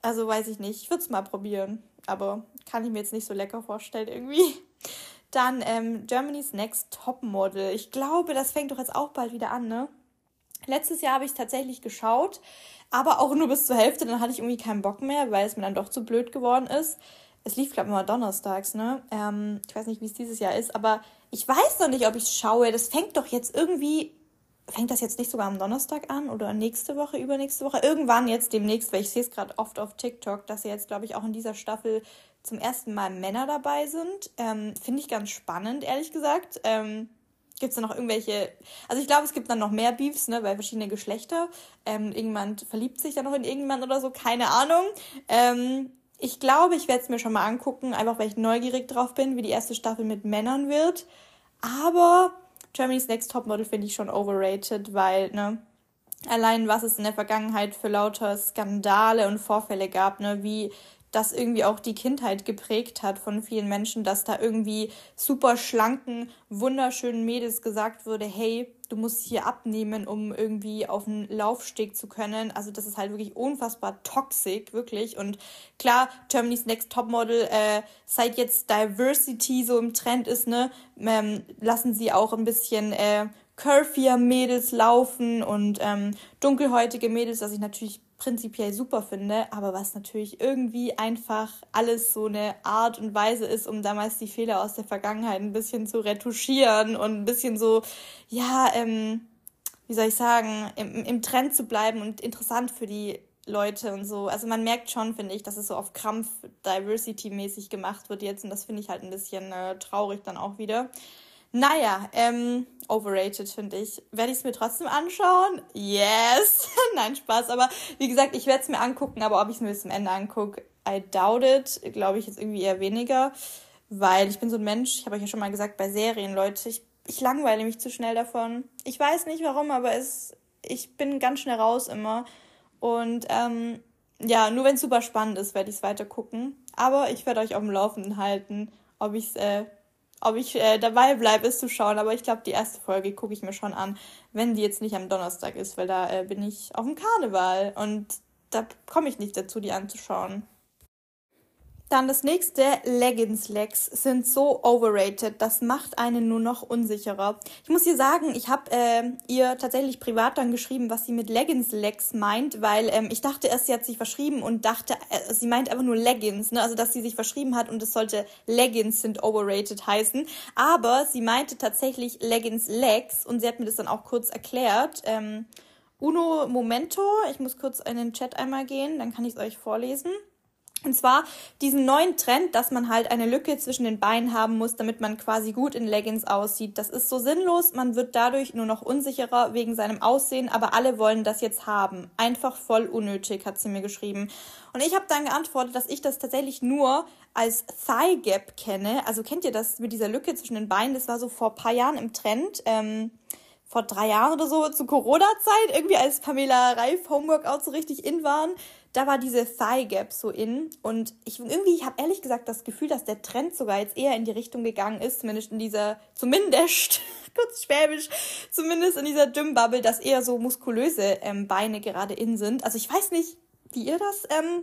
A: Also weiß ich nicht. Ich würde es mal probieren. Aber kann ich mir jetzt nicht so lecker vorstellen irgendwie. Dann ähm, Germany's Next Topmodel. Ich glaube, das fängt doch jetzt auch bald wieder an, ne? Letztes Jahr habe ich tatsächlich geschaut, aber auch nur bis zur Hälfte. Dann hatte ich irgendwie keinen Bock mehr, weil es mir dann doch zu blöd geworden ist. Es lief, glaube ich, immer donnerstags, ne? Ähm, ich weiß nicht, wie es dieses Jahr ist, aber ich weiß noch nicht, ob ich es schaue. Das fängt doch jetzt irgendwie. Fängt das jetzt nicht sogar am Donnerstag an oder nächste Woche, übernächste Woche? Irgendwann jetzt demnächst, weil ich sehe es gerade oft auf TikTok, dass jetzt, glaube ich, auch in dieser Staffel zum ersten Mal Männer dabei sind. Ähm, Finde ich ganz spannend, ehrlich gesagt. Ähm, Gibt es da noch irgendwelche. Also ich glaube, es gibt dann noch mehr Beefs, ne, bei verschiedenen Geschlechter. Ähm, irgendjemand verliebt sich dann noch in irgendjemand oder so, keine Ahnung. Ähm, ich glaube, ich werde es mir schon mal angucken, einfach weil ich neugierig drauf bin, wie die erste Staffel mit Männern wird. Aber Germany's Next Topmodel finde ich schon overrated, weil, ne, allein was es in der Vergangenheit für lauter Skandale und Vorfälle gab, ne, wie das irgendwie auch die Kindheit geprägt hat von vielen Menschen, dass da irgendwie super schlanken, wunderschönen Mädels gesagt wurde, hey, du musst hier abnehmen, um irgendwie auf den Laufsteg zu können. Also das ist halt wirklich unfassbar toxisch, wirklich. Und klar, Germany's Next Topmodel, äh, seit jetzt Diversity so im Trend ist, ne, ähm, lassen sie auch ein bisschen äh, curvier Mädels laufen und ähm, dunkelhäutige Mädels, was ich natürlich prinzipiell super finde, aber was natürlich irgendwie einfach alles so eine Art und Weise ist, um damals die Fehler aus der Vergangenheit ein bisschen zu retuschieren und ein bisschen so, ja, ähm, wie soll ich sagen, im, im Trend zu bleiben und interessant für die Leute und so. Also man merkt schon, finde ich, dass es so auf Krampf Diversity-mäßig gemacht wird jetzt und das finde ich halt ein bisschen äh, traurig dann auch wieder. Naja, ähm, overrated finde ich. Werde ich es mir trotzdem anschauen? Yes! [LAUGHS] Nein, Spaß. Aber wie gesagt, ich werde es mir angucken, aber ob ich es mir bis zum Ende angucke, I doubt it. Glaube ich jetzt irgendwie eher weniger. Weil ich bin so ein Mensch, ich habe euch ja schon mal gesagt, bei Serien, Leute, ich, ich langweile mich zu schnell davon. Ich weiß nicht warum, aber es, ich bin ganz schnell raus immer. Und ähm, ja, nur wenn es super spannend ist, werde ich es weiter gucken. Aber ich werde euch auf dem Laufenden halten, ob ich es äh, ob ich äh, dabei bleibe, es zu schauen. Aber ich glaube, die erste Folge gucke ich mir schon an, wenn die jetzt nicht am Donnerstag ist, weil da äh, bin ich auf dem Karneval und da komme ich nicht dazu, die anzuschauen. Dann das nächste, Leggings-Legs sind so overrated. Das macht einen nur noch unsicherer. Ich muss hier sagen, ich habe äh, ihr tatsächlich privat dann geschrieben, was sie mit Leggings-Legs meint, weil ähm, ich dachte erst, sie hat sich verschrieben und dachte, äh, sie meint einfach nur Leggings, ne? also dass sie sich verschrieben hat und es sollte Leggings sind overrated heißen. Aber sie meinte tatsächlich Leggings-Legs und sie hat mir das dann auch kurz erklärt. Ähm, Uno Momento, ich muss kurz in den Chat einmal gehen, dann kann ich es euch vorlesen. Und zwar diesen neuen Trend, dass man halt eine Lücke zwischen den Beinen haben muss, damit man quasi gut in Leggings aussieht. Das ist so sinnlos. Man wird dadurch nur noch unsicherer wegen seinem Aussehen, aber alle wollen das jetzt haben. Einfach voll unnötig, hat sie mir geschrieben. Und ich habe dann geantwortet, dass ich das tatsächlich nur als Thigh Gap kenne. Also kennt ihr das mit dieser Lücke zwischen den Beinen? Das war so vor paar Jahren im Trend. Ähm, vor drei Jahren oder so zu Corona-Zeit, irgendwie als Pamela Reif Homeworkout so richtig in waren da war diese Thigh Gap so in und ich irgendwie, ich habe ehrlich gesagt das Gefühl, dass der Trend sogar jetzt eher in die Richtung gegangen ist, zumindest in dieser, zumindest, [LAUGHS] kurz schwäbisch, zumindest in dieser Gym-Bubble, dass eher so muskulöse ähm, Beine gerade in sind. Also ich weiß nicht, wie ihr das ähm,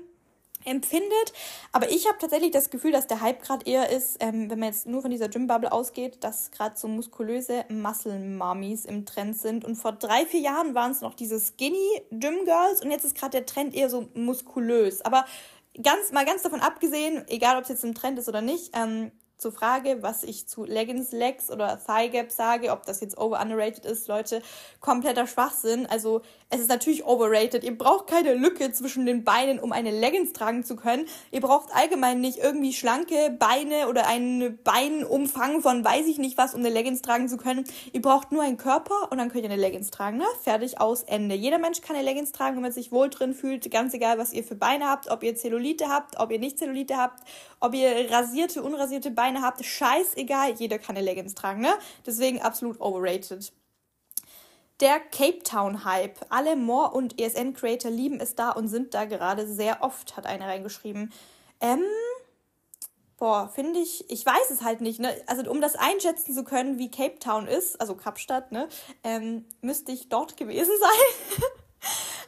A: empfindet. Aber ich habe tatsächlich das Gefühl, dass der Hype gerade eher ist, ähm, wenn man jetzt nur von dieser Gym-Bubble ausgeht, dass gerade so muskulöse Muscle-Mummies im Trend sind. Und vor drei, vier Jahren waren es noch diese Skinny-Gym-Girls und jetzt ist gerade der Trend eher so muskulös. Aber ganz, mal ganz davon abgesehen, egal ob es jetzt im Trend ist oder nicht, ähm, zur Frage, was ich zu Leggings Legs oder Thigh Gap sage, ob das jetzt over underrated ist, Leute, kompletter Schwachsinn. Also es ist natürlich overrated. Ihr braucht keine Lücke zwischen den Beinen, um eine Leggings tragen zu können. Ihr braucht allgemein nicht irgendwie schlanke Beine oder einen Beinumfang von weiß ich nicht was, um eine Leggings tragen zu können. Ihr braucht nur einen Körper und dann könnt ihr eine Leggings tragen. Ne? Fertig, aus, Ende. Jeder Mensch kann eine Leggings tragen, wenn man sich wohl drin fühlt. Ganz egal, was ihr für Beine habt, ob ihr Zellulite habt, ob ihr nicht Zellulite habt, ob ihr rasierte, unrasierte Beine habt, scheißegal, jeder kann eine Leggings tragen, ne? Deswegen absolut overrated. Der Cape Town Hype. Alle More und ESN Creator lieben es da und sind da gerade sehr oft, hat einer reingeschrieben. Ähm, boah, finde ich, ich weiß es halt nicht, ne? Also um das einschätzen zu können, wie Cape Town ist, also Kapstadt, ne, ähm, müsste ich dort gewesen [LAUGHS] sein.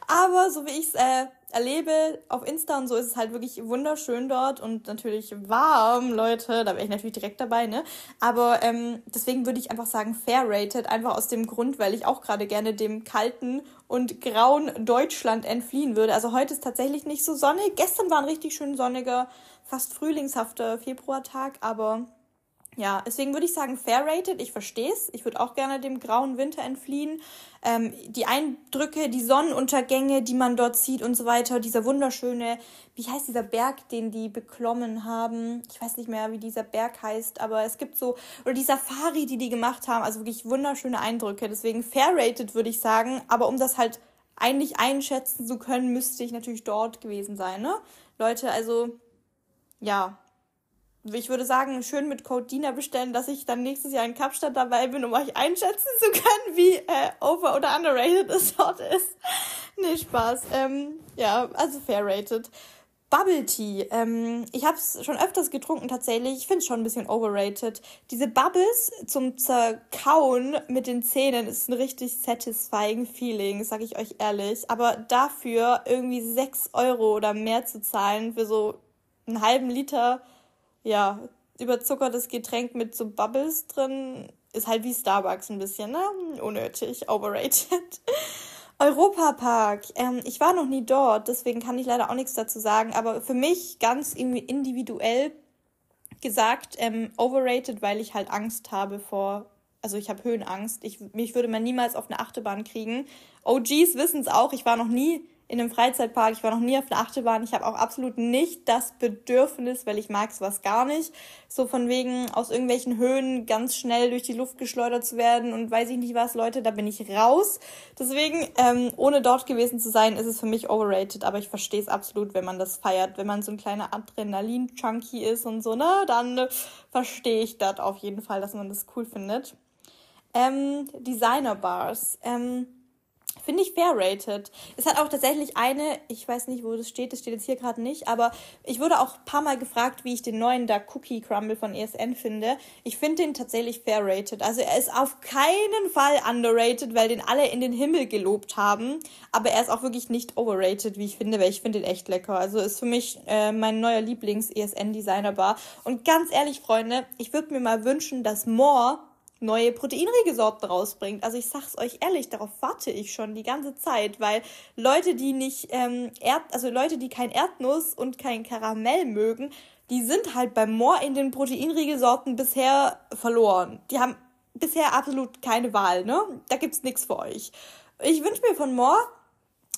A: Aber so wie ich es äh, erlebe auf Insta und so ist es halt wirklich wunderschön dort und natürlich warm, Leute. Da wäre ich natürlich direkt dabei, ne? Aber ähm, deswegen würde ich einfach sagen fair rated, einfach aus dem Grund, weil ich auch gerade gerne dem kalten und grauen Deutschland entfliehen würde. Also heute ist tatsächlich nicht so sonnig. Gestern war ein richtig schön sonniger, fast frühlingshafter Februartag, aber ja, deswegen würde ich sagen, fair rated. Ich verstehe es. Ich würde auch gerne dem grauen Winter entfliehen. Ähm, die Eindrücke, die Sonnenuntergänge, die man dort sieht und so weiter. Dieser wunderschöne, wie heißt dieser Berg, den die beklommen haben? Ich weiß nicht mehr, wie dieser Berg heißt, aber es gibt so, oder die Safari, die die gemacht haben. Also wirklich wunderschöne Eindrücke. Deswegen fair rated, würde ich sagen. Aber um das halt eigentlich einschätzen zu können, müsste ich natürlich dort gewesen sein, ne? Leute, also, ja, ich würde sagen, schön mit Code Dina bestellen, dass ich dann nächstes Jahr in Kapstadt dabei bin, um euch einschätzen zu können, wie äh, over- oder underrated es dort ist. [LAUGHS] nee, Spaß. Ähm, ja, also fair rated. Bubble Tea. Ähm, ich habe es schon öfters getrunken tatsächlich. Ich finde es schon ein bisschen overrated. Diese Bubbles zum Zerkauen mit den Zähnen ist ein richtig satisfying Feeling, sag ich euch ehrlich. Aber dafür irgendwie 6 Euro oder mehr zu zahlen für so einen halben Liter ja, überzuckertes Getränk mit so Bubbles drin ist halt wie Starbucks ein bisschen, ne? Unnötig, overrated. [LAUGHS] Europapark. Ähm, ich war noch nie dort, deswegen kann ich leider auch nichts dazu sagen. Aber für mich ganz individuell gesagt, ähm, overrated, weil ich halt Angst habe vor, also ich habe Höhenangst. Ich, mich würde man niemals auf eine Achterbahn kriegen. OGs wissen es auch, ich war noch nie in einem Freizeitpark, ich war noch nie auf einer Achterbahn, ich habe auch absolut nicht das Bedürfnis, weil ich mag sowas gar nicht, so von wegen aus irgendwelchen Höhen ganz schnell durch die Luft geschleudert zu werden und weiß ich nicht was, Leute, da bin ich raus. Deswegen, ähm, ohne dort gewesen zu sein, ist es für mich overrated, aber ich verstehe es absolut, wenn man das feiert, wenn man so ein kleiner Adrenalin-Junkie ist und so, ne, dann äh, verstehe ich das auf jeden Fall, dass man das cool findet. Ähm, Designer Bars. Ähm, Finde ich fair rated. Es hat auch tatsächlich eine, ich weiß nicht, wo das steht, das steht jetzt hier gerade nicht, aber ich wurde auch ein paar Mal gefragt, wie ich den neuen da Cookie Crumble von ESN finde. Ich finde den tatsächlich fair rated. Also er ist auf keinen Fall underrated, weil den alle in den Himmel gelobt haben. Aber er ist auch wirklich nicht overrated, wie ich finde, weil ich finde den echt lecker. Also ist für mich äh, mein neuer Lieblings-ESN-Designer Bar. Und ganz ehrlich, Freunde, ich würde mir mal wünschen, dass More neue proteinrige Sorten rausbringt. Also ich sag's euch ehrlich, darauf warte ich schon die ganze Zeit, weil Leute, die nicht ähm, Erd, also Leute, die kein Erdnuss und kein Karamell mögen, die sind halt beim Moor in den proteinrige Sorten bisher verloren. Die haben bisher absolut keine Wahl, ne? Da gibt's nichts für euch. Ich wünsche mir von Moor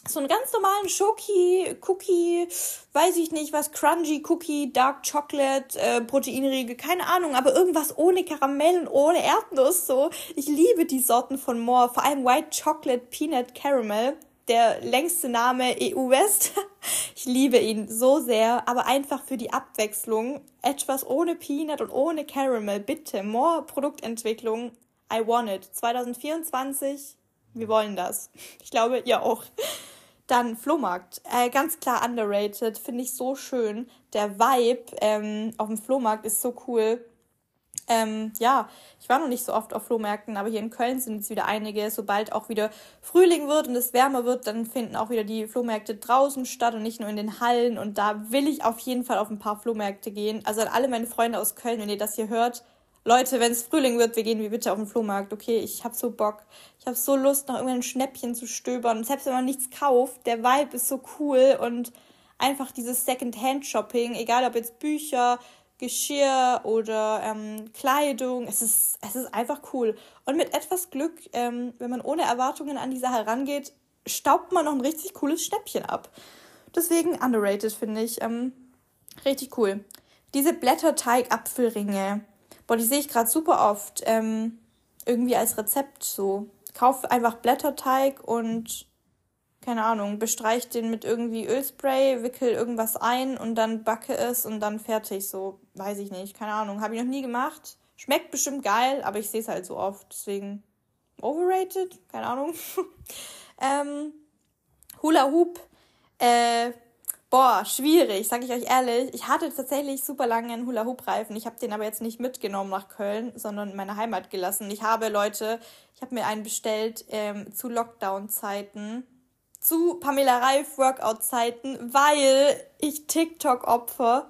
A: so einen ganz normalen Schoki, Cookie, weiß ich nicht was, Crunchy Cookie, Dark Chocolate, äh, Proteinriegel, keine Ahnung, aber irgendwas ohne Karamell und ohne Erdnuss, so. Ich liebe die Sorten von Moore, vor allem White Chocolate Peanut Caramel, der längste Name EU West. [LAUGHS] Ich liebe ihn so sehr, aber einfach für die Abwechslung, etwas ohne Peanut und ohne Caramel, bitte, More Produktentwicklung, I want it. 2024, wir wollen das. Ich glaube, ihr auch. Dann Flohmarkt. Äh, ganz klar underrated. Finde ich so schön. Der Vibe ähm, auf dem Flohmarkt ist so cool. Ähm, ja, ich war noch nicht so oft auf Flohmärkten, aber hier in Köln sind jetzt wieder einige. Sobald auch wieder Frühling wird und es wärmer wird, dann finden auch wieder die Flohmärkte draußen statt und nicht nur in den Hallen. Und da will ich auf jeden Fall auf ein paar Flohmärkte gehen. Also an alle meine Freunde aus Köln, wenn ihr das hier hört, Leute, wenn es Frühling wird, wir gehen wie bitte auf den Flohmarkt, okay? Ich hab so Bock. Ich hab so Lust, nach irgendeinem Schnäppchen zu stöbern. Selbst wenn man nichts kauft, der Vibe ist so cool und einfach dieses Second-Hand-Shopping, egal ob jetzt Bücher, Geschirr oder ähm, Kleidung, es ist, es ist einfach cool. Und mit etwas Glück, ähm, wenn man ohne Erwartungen an die Sache rangeht, staubt man noch ein richtig cooles Schnäppchen ab. Deswegen underrated, finde ich. Ähm, richtig cool. Diese Blätterteig-Apfelringe Boah, die sehe ich gerade super oft. Ähm, irgendwie als Rezept so. Kauf einfach Blätterteig und keine Ahnung, bestreich den mit irgendwie Ölspray, wickel irgendwas ein und dann backe es und dann fertig. So, weiß ich nicht, keine Ahnung. Habe ich noch nie gemacht. Schmeckt bestimmt geil, aber ich sehe es halt so oft. Deswegen overrated, keine Ahnung. [LAUGHS] ähm, Hula Hoop. Äh, Boah, schwierig, sag ich euch ehrlich. Ich hatte tatsächlich super lange einen Hula-Hoop-Reifen. Ich habe den aber jetzt nicht mitgenommen nach Köln, sondern in meine Heimat gelassen. Ich habe, Leute, ich habe mir einen bestellt ähm, zu Lockdown-Zeiten zu Pamela Reif Workout-Zeiten, weil ich TikTok-Opfer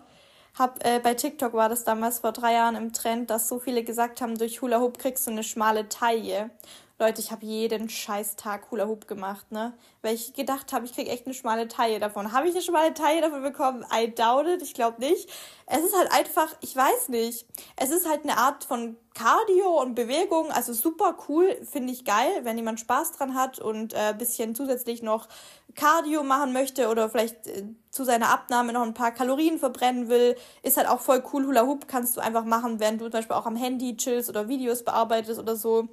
A: hab, äh, bei TikTok war das damals vor drei Jahren im Trend, dass so viele gesagt haben, durch Hula Hoop kriegst du eine schmale Taille. Leute, ich habe jeden scheiß Tag Hula Hoop gemacht, ne? Weil ich gedacht habe, ich krieg echt eine schmale Taille davon. Habe ich eine schmale Taille davon bekommen? I doubt it. Ich glaube nicht. Es ist halt einfach, ich weiß nicht. Es ist halt eine Art von Cardio und Bewegung. Also super cool, finde ich geil, wenn jemand Spaß dran hat und äh, bisschen zusätzlich noch Cardio machen möchte oder vielleicht äh, zu seiner Abnahme noch ein paar Kalorien verbrennen will. Ist halt auch voll cool. Hula Hoop kannst du einfach machen, wenn du zum Beispiel auch am Handy chillst oder Videos bearbeitest oder so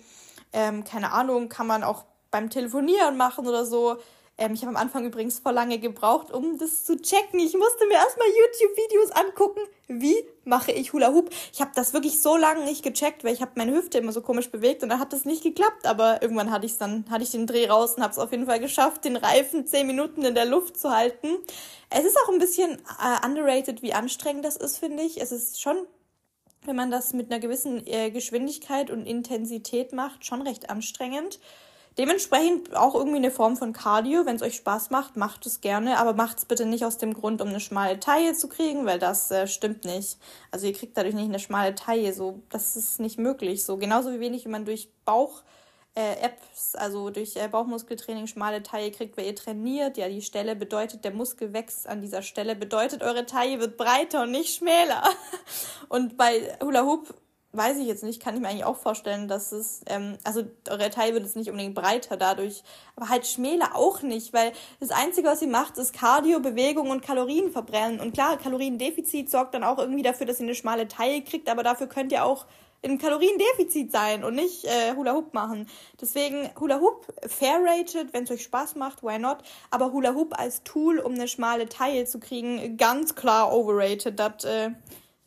A: ähm, keine Ahnung, kann man auch beim Telefonieren machen oder so. Ähm, ich habe am Anfang übrigens voll lange gebraucht, um das zu checken. Ich musste mir erstmal YouTube-Videos angucken, wie mache ich Hula Hoop. Ich habe das wirklich so lange nicht gecheckt, weil ich habe meine Hüfte immer so komisch bewegt und da hat das nicht geklappt. Aber irgendwann hatte ich dann, hatte ich den Dreh raus und habe es auf jeden Fall geschafft, den Reifen zehn Minuten in der Luft zu halten. Es ist auch ein bisschen äh, underrated, wie anstrengend das ist, finde ich. Es ist schon wenn man das mit einer gewissen äh, Geschwindigkeit und Intensität macht, schon recht anstrengend. Dementsprechend auch irgendwie eine Form von Cardio. Wenn es euch Spaß macht, macht es gerne, aber macht es bitte nicht aus dem Grund, um eine schmale Taille zu kriegen, weil das äh, stimmt nicht. Also ihr kriegt dadurch nicht eine schmale Taille, so das ist nicht möglich. So genauso wie wenig, wie man durch Bauch äh, Apps, also durch äh, Bauchmuskeltraining schmale Taille kriegt, weil ihr trainiert. Ja, die Stelle bedeutet, der Muskel wächst an dieser Stelle, bedeutet, eure Taille wird breiter und nicht schmäler. [LAUGHS] Und bei Hula Hoop weiß ich jetzt nicht, kann ich mir eigentlich auch vorstellen, dass es, ähm, also eure Taille wird jetzt nicht unbedingt breiter dadurch, aber halt schmäler auch nicht, weil das Einzige, was sie macht, ist Cardio, Bewegung und Kalorien verbrennen. Und klar, Kaloriendefizit sorgt dann auch irgendwie dafür, dass ihr eine schmale Taille kriegt, aber dafür könnt ihr auch in Kaloriendefizit sein und nicht äh, Hula Hoop machen. Deswegen Hula Hoop fair rated, wenn es euch Spaß macht, why not? Aber Hula Hoop als Tool, um eine schmale Taille zu kriegen, ganz klar overrated. Das äh,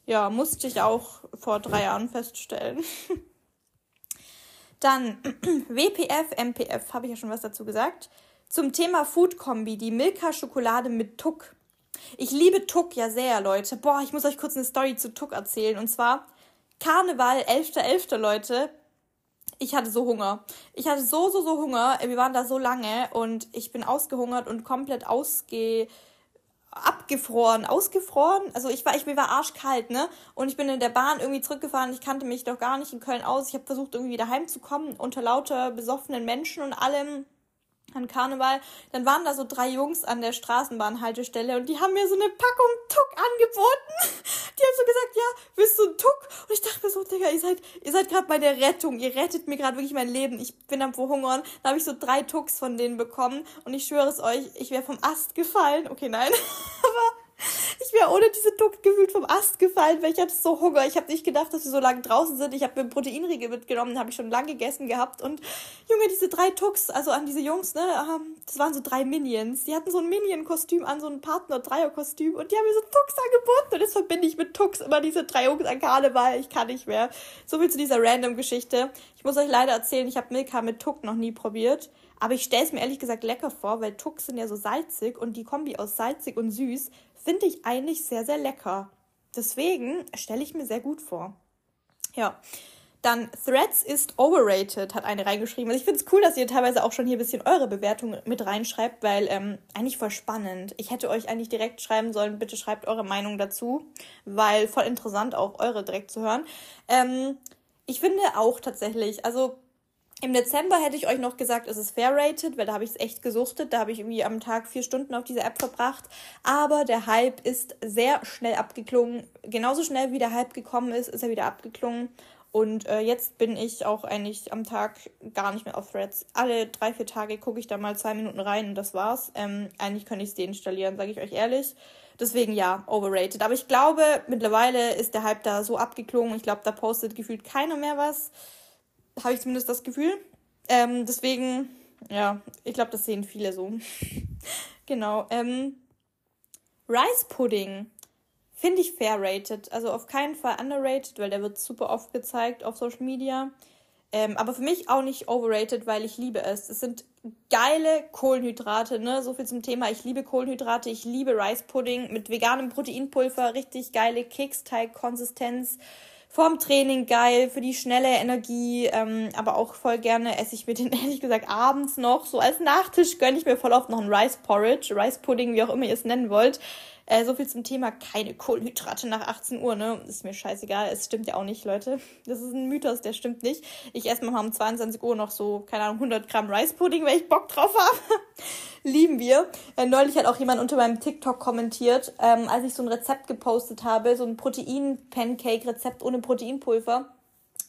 A: ja, musste ich auch vor drei Jahren feststellen. [LAUGHS] Dann [CLEARS THROAT] WPF, MPF, habe ich ja schon was dazu gesagt. Zum Thema Food Kombi, die Milka Schokolade mit Tuck. Ich liebe Tuck ja sehr, Leute. Boah, ich muss euch kurz eine Story zu Tuck erzählen. Und zwar, Karneval, 11.11. .11., Leute. Ich hatte so Hunger. Ich hatte so, so, so Hunger. Wir waren da so lange und ich bin ausgehungert und komplett ausge abgefroren, ausgefroren. Also ich war, ich mir war arschkalt, ne? Und ich bin in der Bahn irgendwie zurückgefahren. Ich kannte mich doch gar nicht in Köln aus. Ich habe versucht irgendwie wieder heimzukommen unter lauter besoffenen Menschen und allem an Karneval, dann waren da so drei Jungs an der Straßenbahnhaltestelle und die haben mir so eine Packung Tuck angeboten. Die haben so gesagt, ja, willst du einen Tuck? Und ich dachte mir so, Digga, ihr seid, ihr seid gerade meine Rettung. Ihr rettet mir gerade wirklich mein Leben. Ich bin am Verhungern. Da habe ich so drei Tucks von denen bekommen und ich schwöre es euch, ich wäre vom Ast gefallen. Okay, nein. [LAUGHS] Aber wäre ohne diese Duck gefühlt vom Ast gefallen, weil ich hatte so Hunger. Ich habe nicht gedacht, dass wir so lange draußen sind. Ich habe mir Proteinriegel mitgenommen, habe ich schon lange gegessen gehabt. Und Junge, diese drei Tucks, also an diese Jungs, ne, ähm, das waren so drei Minions. Die hatten so ein Minion-Kostüm an, so ein Partner-Dreier-Kostüm. Und die haben mir so Tucks angeboten. Und jetzt verbinde ich mit Tucks immer diese drei Jungs an Karneval. Ich kann nicht mehr. So viel zu dieser Random-Geschichte. Ich muss euch leider erzählen, ich habe Milka mit Tuck noch nie probiert. Aber ich stelle es mir ehrlich gesagt lecker vor, weil Tucks sind ja so salzig und die Kombi aus salzig und süß finde ich eigentlich sehr, sehr lecker. Deswegen stelle ich mir sehr gut vor. Ja. Dann Threads ist overrated, hat eine reingeschrieben. Also ich finde es cool, dass ihr teilweise auch schon hier ein bisschen eure Bewertung mit reinschreibt, weil ähm, eigentlich voll spannend. Ich hätte euch eigentlich direkt schreiben sollen, bitte schreibt eure Meinung dazu, weil voll interessant auch eure direkt zu hören. Ähm, ich finde auch tatsächlich, also im Dezember hätte ich euch noch gesagt, es ist fair rated, weil da habe ich es echt gesuchtet. Da habe ich irgendwie am Tag vier Stunden auf diese App verbracht. Aber der Hype ist sehr schnell abgeklungen. Genauso schnell wie der Hype gekommen ist, ist er wieder abgeklungen. Und äh, jetzt bin ich auch eigentlich am Tag gar nicht mehr auf Threads. Alle drei, vier Tage gucke ich da mal zwei Minuten rein und das war's. Ähm, eigentlich könnte ich es deinstallieren, sage ich euch ehrlich. Deswegen ja, overrated. Aber ich glaube, mittlerweile ist der Hype da so abgeklungen. Ich glaube, da postet gefühlt keiner mehr was habe ich zumindest das Gefühl. Ähm, deswegen, ja, ich glaube, das sehen viele so. [LAUGHS] genau. Ähm, Rice Pudding finde ich fair rated. Also auf keinen Fall underrated, weil der wird super oft gezeigt auf Social Media. Ähm, aber für mich auch nicht overrated, weil ich liebe es. Es sind geile Kohlenhydrate, ne? So viel zum Thema. Ich liebe Kohlenhydrate, ich liebe Rice Pudding mit veganem Proteinpulver, richtig geile Keksteig-Konsistenz vorm Training geil, für die schnelle Energie, ähm, aber auch voll gerne esse ich mir den [LAUGHS] ehrlich gesagt abends noch. So als Nachtisch gönne ich mir voll oft noch einen Rice Porridge, Rice Pudding, wie auch immer ihr es nennen wollt. Äh, so viel zum Thema keine Kohlenhydrate nach 18 Uhr, ne? Ist mir scheißegal. Es stimmt ja auch nicht, Leute. Das ist ein Mythos, der stimmt nicht. Ich esse mal um 22 Uhr noch so, keine Ahnung, 100 Gramm Rice Pudding, weil ich Bock drauf habe. [LAUGHS] Lieben wir. Äh, neulich hat auch jemand unter meinem TikTok kommentiert, ähm, als ich so ein Rezept gepostet habe, so ein Protein-Pancake-Rezept ohne Proteinpulver.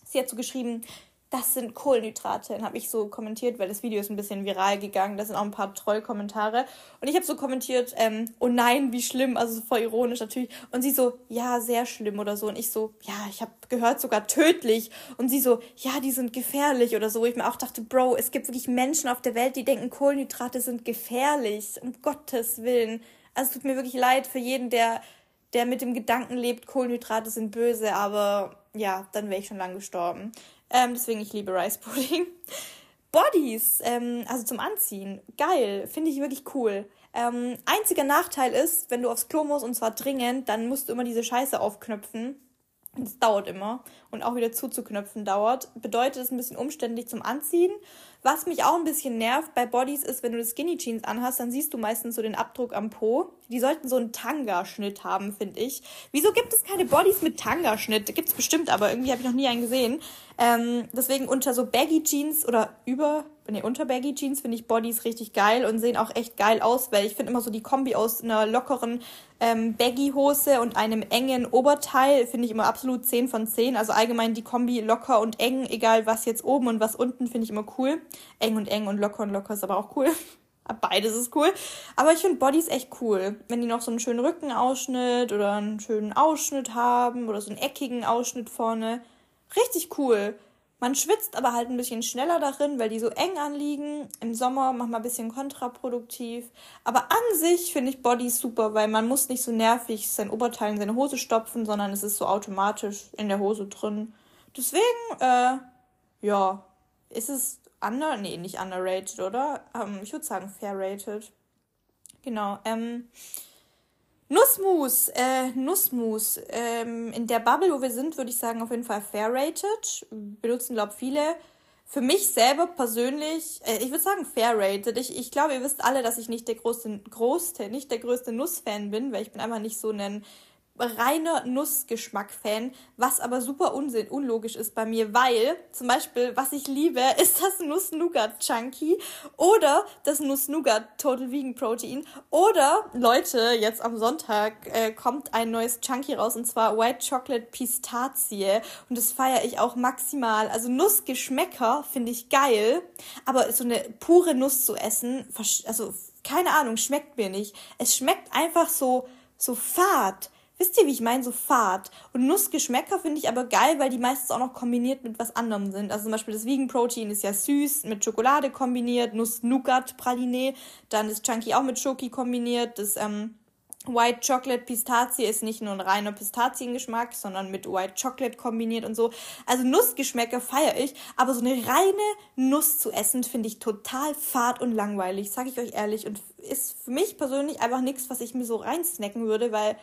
A: Sie hat so geschrieben, das sind Kohlenhydrate. Dann habe ich so kommentiert, weil das Video ist ein bisschen viral gegangen. Da sind auch ein paar Trollkommentare. Und ich habe so kommentiert, ähm, oh nein, wie schlimm. Also voll ironisch natürlich. Und sie so, ja, sehr schlimm oder so. Und ich so, ja, ich habe gehört, sogar tödlich. Und sie so, ja, die sind gefährlich oder so. Wo ich mir auch dachte, Bro, es gibt wirklich Menschen auf der Welt, die denken, Kohlenhydrate sind gefährlich. Um Gottes Willen. Also es tut mir wirklich leid für jeden, der, der mit dem Gedanken lebt, Kohlenhydrate sind böse. Aber ja, dann wäre ich schon lang gestorben. Ähm, deswegen, ich liebe Rice Pudding. [LAUGHS] Bodies, ähm, also zum Anziehen, geil, finde ich wirklich cool. Ähm, einziger Nachteil ist, wenn du aufs Klo musst und zwar dringend, dann musst du immer diese Scheiße aufknöpfen. Das dauert immer. Und auch wieder zuzuknöpfen dauert. Bedeutet es ein bisschen umständlich zum Anziehen. Was mich auch ein bisschen nervt bei Bodies ist, wenn du das Skinny Jeans anhast, dann siehst du meistens so den Abdruck am Po. Die sollten so einen Tanga-Schnitt haben, finde ich. Wieso gibt es keine Bodies mit Tanga-Schnitt? Gibt es bestimmt, aber irgendwie habe ich noch nie einen gesehen. Ähm, deswegen unter so Baggy Jeans oder über nee, unter Baggy Jeans finde ich Bodies richtig geil und sehen auch echt geil aus, weil ich finde immer so die Kombi aus einer lockeren ähm, Baggy-Hose und einem engen Oberteil finde ich immer absolut 10 von 10. Also allgemein die Kombi locker und eng, egal was jetzt oben und was unten, finde ich immer cool. Eng und eng und locker und locker ist aber auch cool. [LAUGHS] Beides ist cool. Aber ich finde Bodies echt cool. Wenn die noch so einen schönen Rückenausschnitt oder einen schönen Ausschnitt haben oder so einen eckigen Ausschnitt vorne. Richtig cool. Man schwitzt aber halt ein bisschen schneller darin, weil die so eng anliegen. Im Sommer manchmal ein bisschen kontraproduktiv. Aber an sich finde ich Bodies super, weil man muss nicht so nervig sein Oberteil in seine Hose stopfen, sondern es ist so automatisch in der Hose drin. Deswegen, äh, ja, ist es under, nee, nicht underrated, oder? Ähm, ich würde sagen fair rated. Genau, ähm, Nussmus, äh, Nussmus. Ähm, in der Bubble, wo wir sind, würde ich sagen, auf jeden Fall fair rated. Benutzen, glaube viele. Für mich selber persönlich, äh, ich würde sagen fair rated. Ich, ich glaube, ihr wisst alle, dass ich nicht der größte, größte nicht der größte Nussfan bin, weil ich bin einfach nicht so ein reiner Nussgeschmack-Fan, was aber super unsinn, unlogisch ist bei mir, weil zum Beispiel, was ich liebe, [LAUGHS] ist das Nuss-Nougat-Chunky oder das Nuss-Nougat Total Vegan Protein oder, Leute, jetzt am Sonntag äh, kommt ein neues Chunky raus und zwar White Chocolate Pistazie und das feiere ich auch maximal. Also Nussgeschmäcker finde ich geil, aber so eine pure Nuss zu essen, also keine Ahnung, schmeckt mir nicht. Es schmeckt einfach so, so fad Wisst ihr, wie ich meine? So fad. Und Nussgeschmäcker finde ich aber geil, weil die meistens auch noch kombiniert mit was anderem sind. Also zum Beispiel das Vegan Protein ist ja süß, mit Schokolade kombiniert, Nuss-Nougat-Praline. Dann ist Chunky auch mit Schoki kombiniert. Das ähm, White Chocolate Pistazie ist nicht nur ein reiner Pistaziengeschmack, sondern mit White Chocolate kombiniert und so. Also Nussgeschmäcker feiere ich, aber so eine reine Nuss zu essen finde ich total fad und langweilig, sage ich euch ehrlich. Und ist für mich persönlich einfach nichts, was ich mir so reinsnacken würde, weil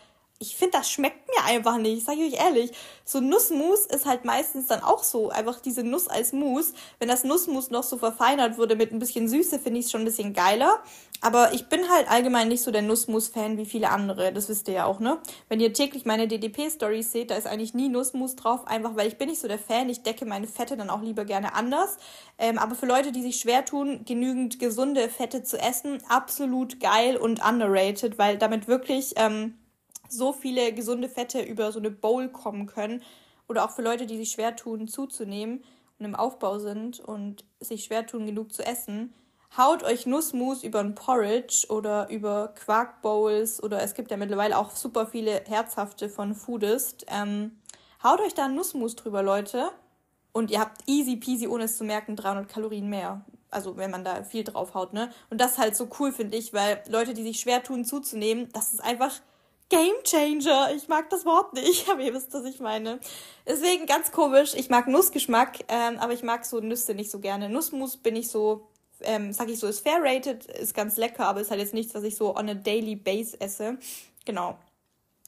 A: ich finde, das schmeckt mir einfach nicht, sage ich euch ehrlich. So Nussmus ist halt meistens dann auch so, einfach diese Nuss als Mus. Wenn das Nussmus noch so verfeinert wurde mit ein bisschen Süße, finde ich es schon ein bisschen geiler. Aber ich bin halt allgemein nicht so der Nussmus-Fan wie viele andere, das wisst ihr ja auch, ne? Wenn ihr täglich meine DDP-Stories seht, da ist eigentlich nie Nussmus drauf, einfach weil ich bin nicht so der Fan, ich decke meine Fette dann auch lieber gerne anders. Ähm, aber für Leute, die sich schwer tun, genügend gesunde Fette zu essen, absolut geil und underrated, weil damit wirklich... Ähm, so viele gesunde Fette über so eine Bowl kommen können. Oder auch für Leute, die sich schwer tun, zuzunehmen und im Aufbau sind und sich schwer tun, genug zu essen. Haut euch Nussmus über ein Porridge oder über Quarkbowls oder es gibt ja mittlerweile auch super viele herzhafte von Foodist. Ähm, haut euch da Nussmus drüber, Leute. Und ihr habt easy peasy, ohne es zu merken, 300 Kalorien mehr. Also wenn man da viel drauf haut, ne? Und das ist halt so cool, finde ich, weil Leute, die sich schwer tun zuzunehmen, das ist einfach Game Changer. Ich mag das Wort nicht, [LAUGHS] aber ihr wisst, was ich meine. Deswegen ganz komisch. Ich mag Nussgeschmack, ähm, aber ich mag so Nüsse nicht so gerne. Nussmus bin ich so, ähm, sag ich so, ist fair rated, ist ganz lecker, aber ist halt jetzt nichts, was ich so on a daily base esse. Genau.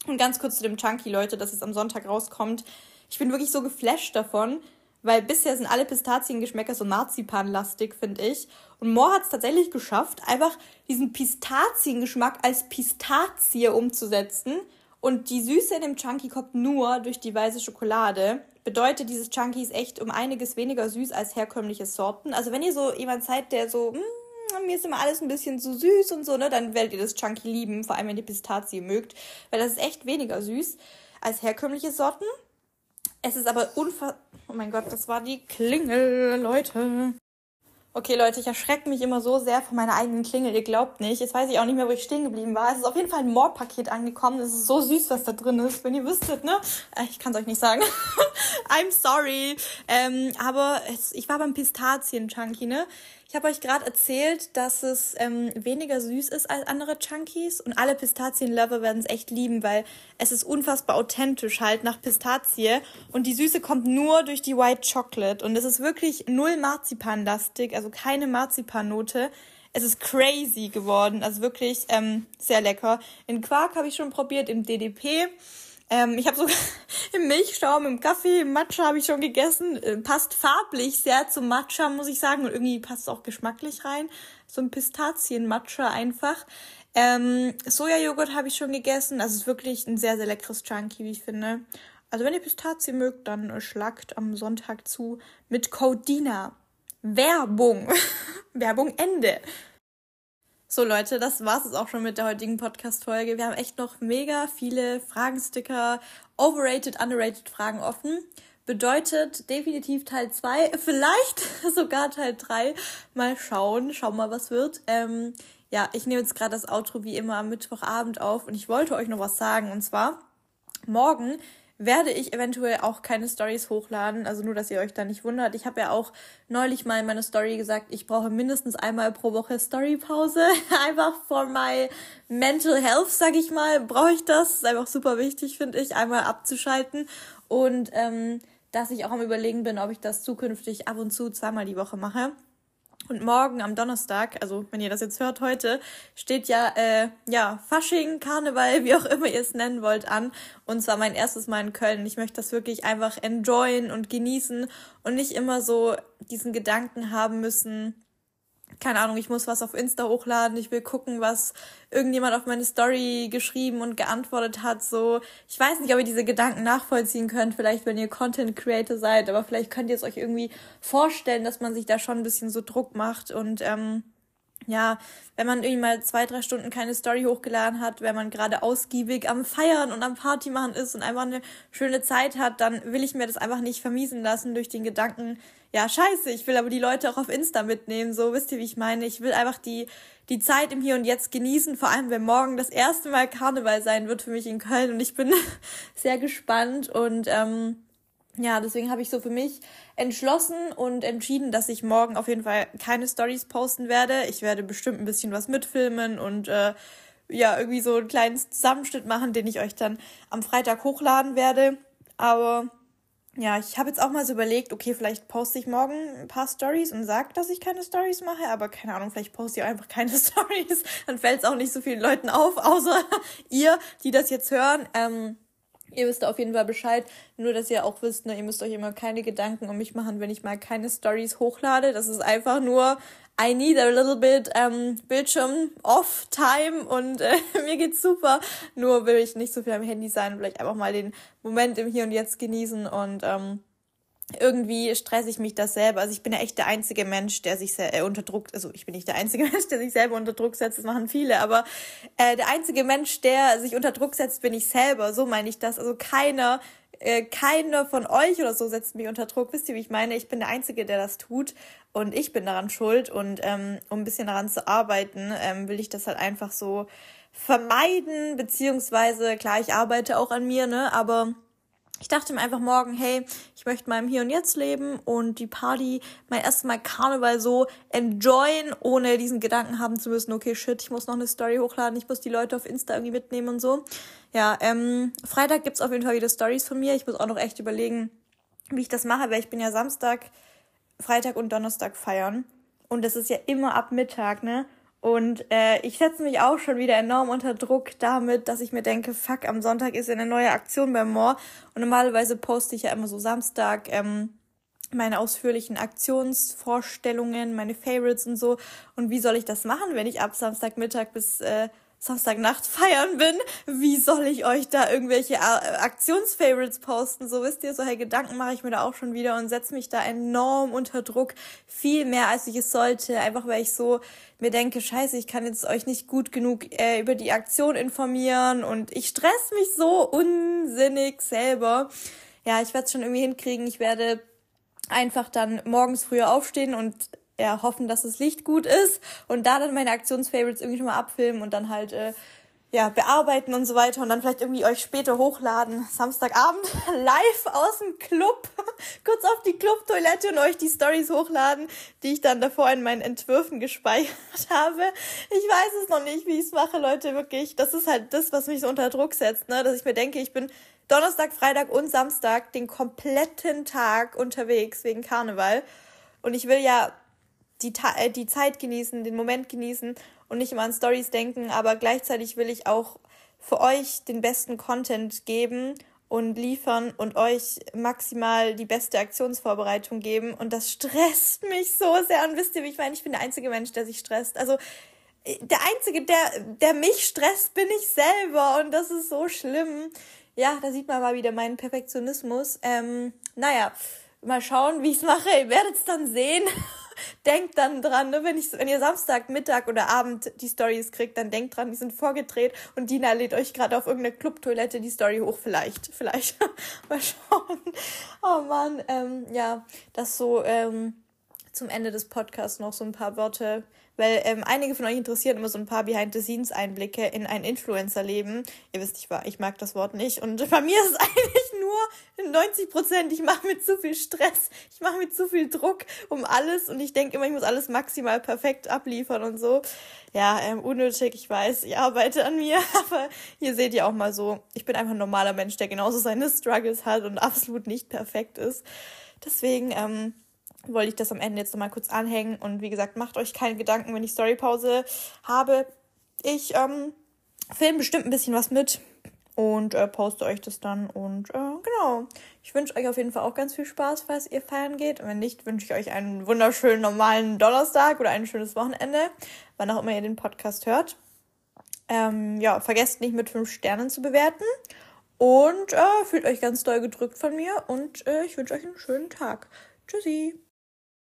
A: Und ganz kurz zu dem Chunky, Leute, dass es am Sonntag rauskommt. Ich bin wirklich so geflasht davon, weil bisher sind alle Pistaziengeschmäcker so marzipanlastig, finde ich. Und Moore hat es tatsächlich geschafft, einfach diesen Pistaziengeschmack als Pistazie umzusetzen. Und die Süße in dem Chunky kommt nur durch die weiße Schokolade. Bedeutet, dieses Chunky ist echt um einiges weniger süß als herkömmliche Sorten. Also wenn ihr so jemand seid, der so, mm, mir ist immer alles ein bisschen zu süß und so, ne, dann werdet ihr das Chunky lieben, vor allem wenn ihr Pistazie mögt, weil das ist echt weniger süß als herkömmliche Sorten. Es ist aber unfassbar. Oh mein Gott, das war die Klingel, Leute. Okay, Leute, ich erschrecke mich immer so sehr von meiner eigenen Klingel. Ihr glaubt nicht. Jetzt weiß ich auch nicht mehr, wo ich stehen geblieben war. Es ist auf jeden Fall ein More-Paket angekommen. Es ist so süß, was da drin ist. Wenn ihr wüsstet, ne? Äh, ich kann es euch nicht sagen. [LAUGHS] I'm sorry. Ähm, aber es, ich war beim Pistazien-Chunky, ne? Ich habe euch gerade erzählt, dass es ähm, weniger süß ist als andere Chunkies und alle Pistazien-Lover werden es echt lieben, weil es ist unfassbar authentisch halt nach Pistazie und die Süße kommt nur durch die White Chocolate und es ist wirklich null Marzipanlastig, also keine Marzipannote. Es ist crazy geworden, also wirklich ähm, sehr lecker. In Quark habe ich schon probiert, im DDP. Ähm, ich habe sogar [LAUGHS] im Milchschaum, im Kaffee, im Matcha habe ich schon gegessen. Äh, passt farblich sehr zum Matcha, muss ich sagen. Und irgendwie passt es auch geschmacklich rein. So ein Pistazien-Matcha einfach. Ähm, Sojajoghurt habe ich schon gegessen. Das ist wirklich ein sehr, sehr leckeres Chunky, wie ich finde. Also wenn ihr Pistazie mögt, dann äh, schlagt am Sonntag zu mit Codina. Werbung. [LAUGHS] Werbung Ende. So Leute, das war's jetzt auch schon mit der heutigen Podcast-Folge. Wir haben echt noch mega viele Fragensticker, overrated, underrated Fragen offen. Bedeutet definitiv Teil 2, [LAUGHS] vielleicht sogar Teil 3. Mal schauen, schauen mal, was wird. Ähm, ja, ich nehme jetzt gerade das Outro wie immer am Mittwochabend auf und ich wollte euch noch was sagen. Und zwar, morgen werde ich eventuell auch keine Stories hochladen. Also nur, dass ihr euch da nicht wundert. Ich habe ja auch neulich mal in meiner Story gesagt, ich brauche mindestens einmal pro Woche Storypause. [LAUGHS] einfach for my mental health, sag ich mal, brauche ich das. ist einfach super wichtig, finde ich, einmal abzuschalten. Und ähm, dass ich auch am überlegen bin, ob ich das zukünftig ab und zu zweimal die Woche mache. Und morgen am Donnerstag, also wenn ihr das jetzt hört heute, steht ja, äh, ja, Fasching, Karneval, wie auch immer ihr es nennen wollt, an. Und zwar mein erstes Mal in Köln. Ich möchte das wirklich einfach enjoyen und genießen und nicht immer so diesen Gedanken haben müssen, keine Ahnung, ich muss was auf Insta hochladen, ich will gucken, was irgendjemand auf meine Story geschrieben und geantwortet hat. So, ich weiß nicht, ob ihr diese Gedanken nachvollziehen könnt, vielleicht wenn ihr Content Creator seid, aber vielleicht könnt ihr es euch irgendwie vorstellen, dass man sich da schon ein bisschen so Druck macht und ähm, ja, wenn man irgendwie mal zwei, drei Stunden keine Story hochgeladen hat, wenn man gerade ausgiebig am Feiern und am Party machen ist und einfach eine schöne Zeit hat, dann will ich mir das einfach nicht vermiesen lassen durch den Gedanken, ja, scheiße, ich will aber die Leute auch auf Insta mitnehmen, so wisst ihr, wie ich meine. Ich will einfach die, die Zeit im Hier und Jetzt genießen, vor allem wenn morgen das erste Mal Karneval sein wird für mich in Köln und ich bin [LAUGHS] sehr gespannt und ähm, ja, deswegen habe ich so für mich entschlossen und entschieden, dass ich morgen auf jeden Fall keine Stories posten werde. Ich werde bestimmt ein bisschen was mitfilmen und äh, ja, irgendwie so einen kleinen Zusammenschnitt machen, den ich euch dann am Freitag hochladen werde. Aber ja, ich habe jetzt auch mal so überlegt, okay, vielleicht poste ich morgen ein paar Stories und sage, dass ich keine Stories mache, aber keine Ahnung, vielleicht poste ich einfach keine [LAUGHS] Stories. Dann fällt es auch nicht so vielen Leuten auf, außer [LAUGHS] ihr, die das jetzt hören. Ähm, Ihr wisst auf jeden Fall Bescheid. Nur, dass ihr auch wisst, ne, ihr müsst euch immer keine Gedanken um mich machen, wenn ich mal keine Stories hochlade. Das ist einfach nur, I need a little bit ähm, Bildschirm off time und äh, [LAUGHS] mir geht's super. Nur will ich nicht so viel am Handy sein vielleicht einfach mal den Moment im Hier und Jetzt genießen und ähm, irgendwie stresse ich mich das selber. Also ich bin ja echt der einzige Mensch, der sich sehr, äh, unter Druck, also ich bin nicht der einzige [LAUGHS] Mensch, der sich selber unter Druck setzt, das machen viele, aber äh, der einzige Mensch, der sich unter Druck setzt, bin ich selber. So meine ich das. Also keiner, äh, keiner von euch oder so setzt mich unter Druck. Wisst ihr, wie ich meine? Ich bin der Einzige, der das tut und ich bin daran schuld und ähm, um ein bisschen daran zu arbeiten, ähm, will ich das halt einfach so vermeiden, beziehungsweise, klar, ich arbeite auch an mir, ne, aber ich dachte mir einfach morgen, hey, ich möchte mal im Hier und Jetzt leben und die Party, mein erstes Mal Karneval so enjoyen, ohne diesen Gedanken haben zu müssen, okay, shit, ich muss noch eine Story hochladen, ich muss die Leute auf Insta irgendwie mitnehmen und so. Ja, ähm, Freitag gibt's auf jeden Fall wieder Stories von mir. Ich muss auch noch echt überlegen, wie ich das mache, weil ich bin ja Samstag, Freitag und Donnerstag feiern. Und das ist ja immer ab Mittag, ne? Und äh, ich setze mich auch schon wieder enorm unter Druck damit, dass ich mir denke, fuck, am Sonntag ist eine neue Aktion beim Moor. Und normalerweise poste ich ja immer so Samstag ähm, meine ausführlichen Aktionsvorstellungen, meine Favorites und so. Und wie soll ich das machen, wenn ich ab Samstagmittag bis äh, Samstagnacht feiern bin, wie soll ich euch da irgendwelche äh, Aktionsfavorites posten? So wisst ihr, solche Gedanken mache ich mir da auch schon wieder und setze mich da enorm unter Druck. Viel mehr als ich es sollte. Einfach weil ich so mir denke, scheiße, ich kann jetzt euch nicht gut genug äh, über die Aktion informieren und ich stress mich so unsinnig selber. Ja, ich werde es schon irgendwie hinkriegen. Ich werde einfach dann morgens früher aufstehen und ja, hoffen, dass das Licht gut ist und da dann meine Aktionsfavorites irgendwie schon mal abfilmen und dann halt äh, ja, bearbeiten und so weiter und dann vielleicht irgendwie euch später hochladen, Samstagabend [LAUGHS] live aus dem Club, [LAUGHS] kurz auf die Clubtoilette und euch die Stories hochladen, die ich dann davor in meinen Entwürfen gespeichert [LAUGHS] habe. Ich weiß es noch nicht, wie ich es mache, Leute, wirklich. Das ist halt das, was mich so unter Druck setzt, ne, dass ich mir denke, ich bin Donnerstag, Freitag und Samstag den kompletten Tag unterwegs wegen Karneval und ich will ja die, äh, die Zeit genießen, den Moment genießen und nicht immer an Stories denken, aber gleichzeitig will ich auch für euch den besten Content geben und liefern und euch maximal die beste Aktionsvorbereitung geben. Und das stresst mich so sehr. Und wisst ihr, wie ich meine? Ich bin der einzige Mensch, der sich stresst. Also äh, der einzige, der, der mich stresst, bin ich selber. Und das ist so schlimm. Ja, da sieht man mal wieder meinen Perfektionismus. Ähm, naja, mal schauen, wie ich es mache. Ihr werdet es dann sehen. [LAUGHS] denkt dann dran, ne, wenn, ich, wenn ihr Samstag, Mittag oder Abend die Stories kriegt, dann denkt dran, die sind vorgedreht und Dina lädt euch gerade auf irgendeine Clubtoilette die Story hoch. Vielleicht, vielleicht. [LAUGHS] Mal schauen. Oh Mann, ähm, ja, das so ähm, zum Ende des Podcasts noch so ein paar Worte weil ähm, einige von euch interessieren immer so ein paar Behind-the-Scenes-Einblicke in ein Influencer-Leben. Ihr wisst, ich, war, ich mag das Wort nicht. Und bei mir ist es [LAUGHS] eigentlich nur 90 Prozent. Ich mache mir zu viel Stress. Ich mache mir zu viel Druck um alles. Und ich denke immer, ich muss alles maximal perfekt abliefern und so. Ja, ähm, unnötig, ich weiß. Ich arbeite an mir. [LAUGHS] Aber hier seht ihr auch mal so, ich bin einfach ein normaler Mensch, der genauso seine Struggles hat und absolut nicht perfekt ist. Deswegen, ähm, wollte ich das am Ende jetzt nochmal kurz anhängen. Und wie gesagt, macht euch keine Gedanken, wenn ich Storypause habe. Ich ähm, filme bestimmt ein bisschen was mit und äh, poste euch das dann. Und äh, genau, ich wünsche euch auf jeden Fall auch ganz viel Spaß, falls ihr feiern geht. Und wenn nicht, wünsche ich euch einen wunderschönen normalen Donnerstag oder ein schönes Wochenende, wann auch immer ihr den Podcast hört. Ähm, ja, vergesst nicht mit fünf Sternen zu bewerten. Und äh, fühlt euch ganz doll gedrückt von mir und äh, ich wünsche euch einen schönen Tag. Tschüssi.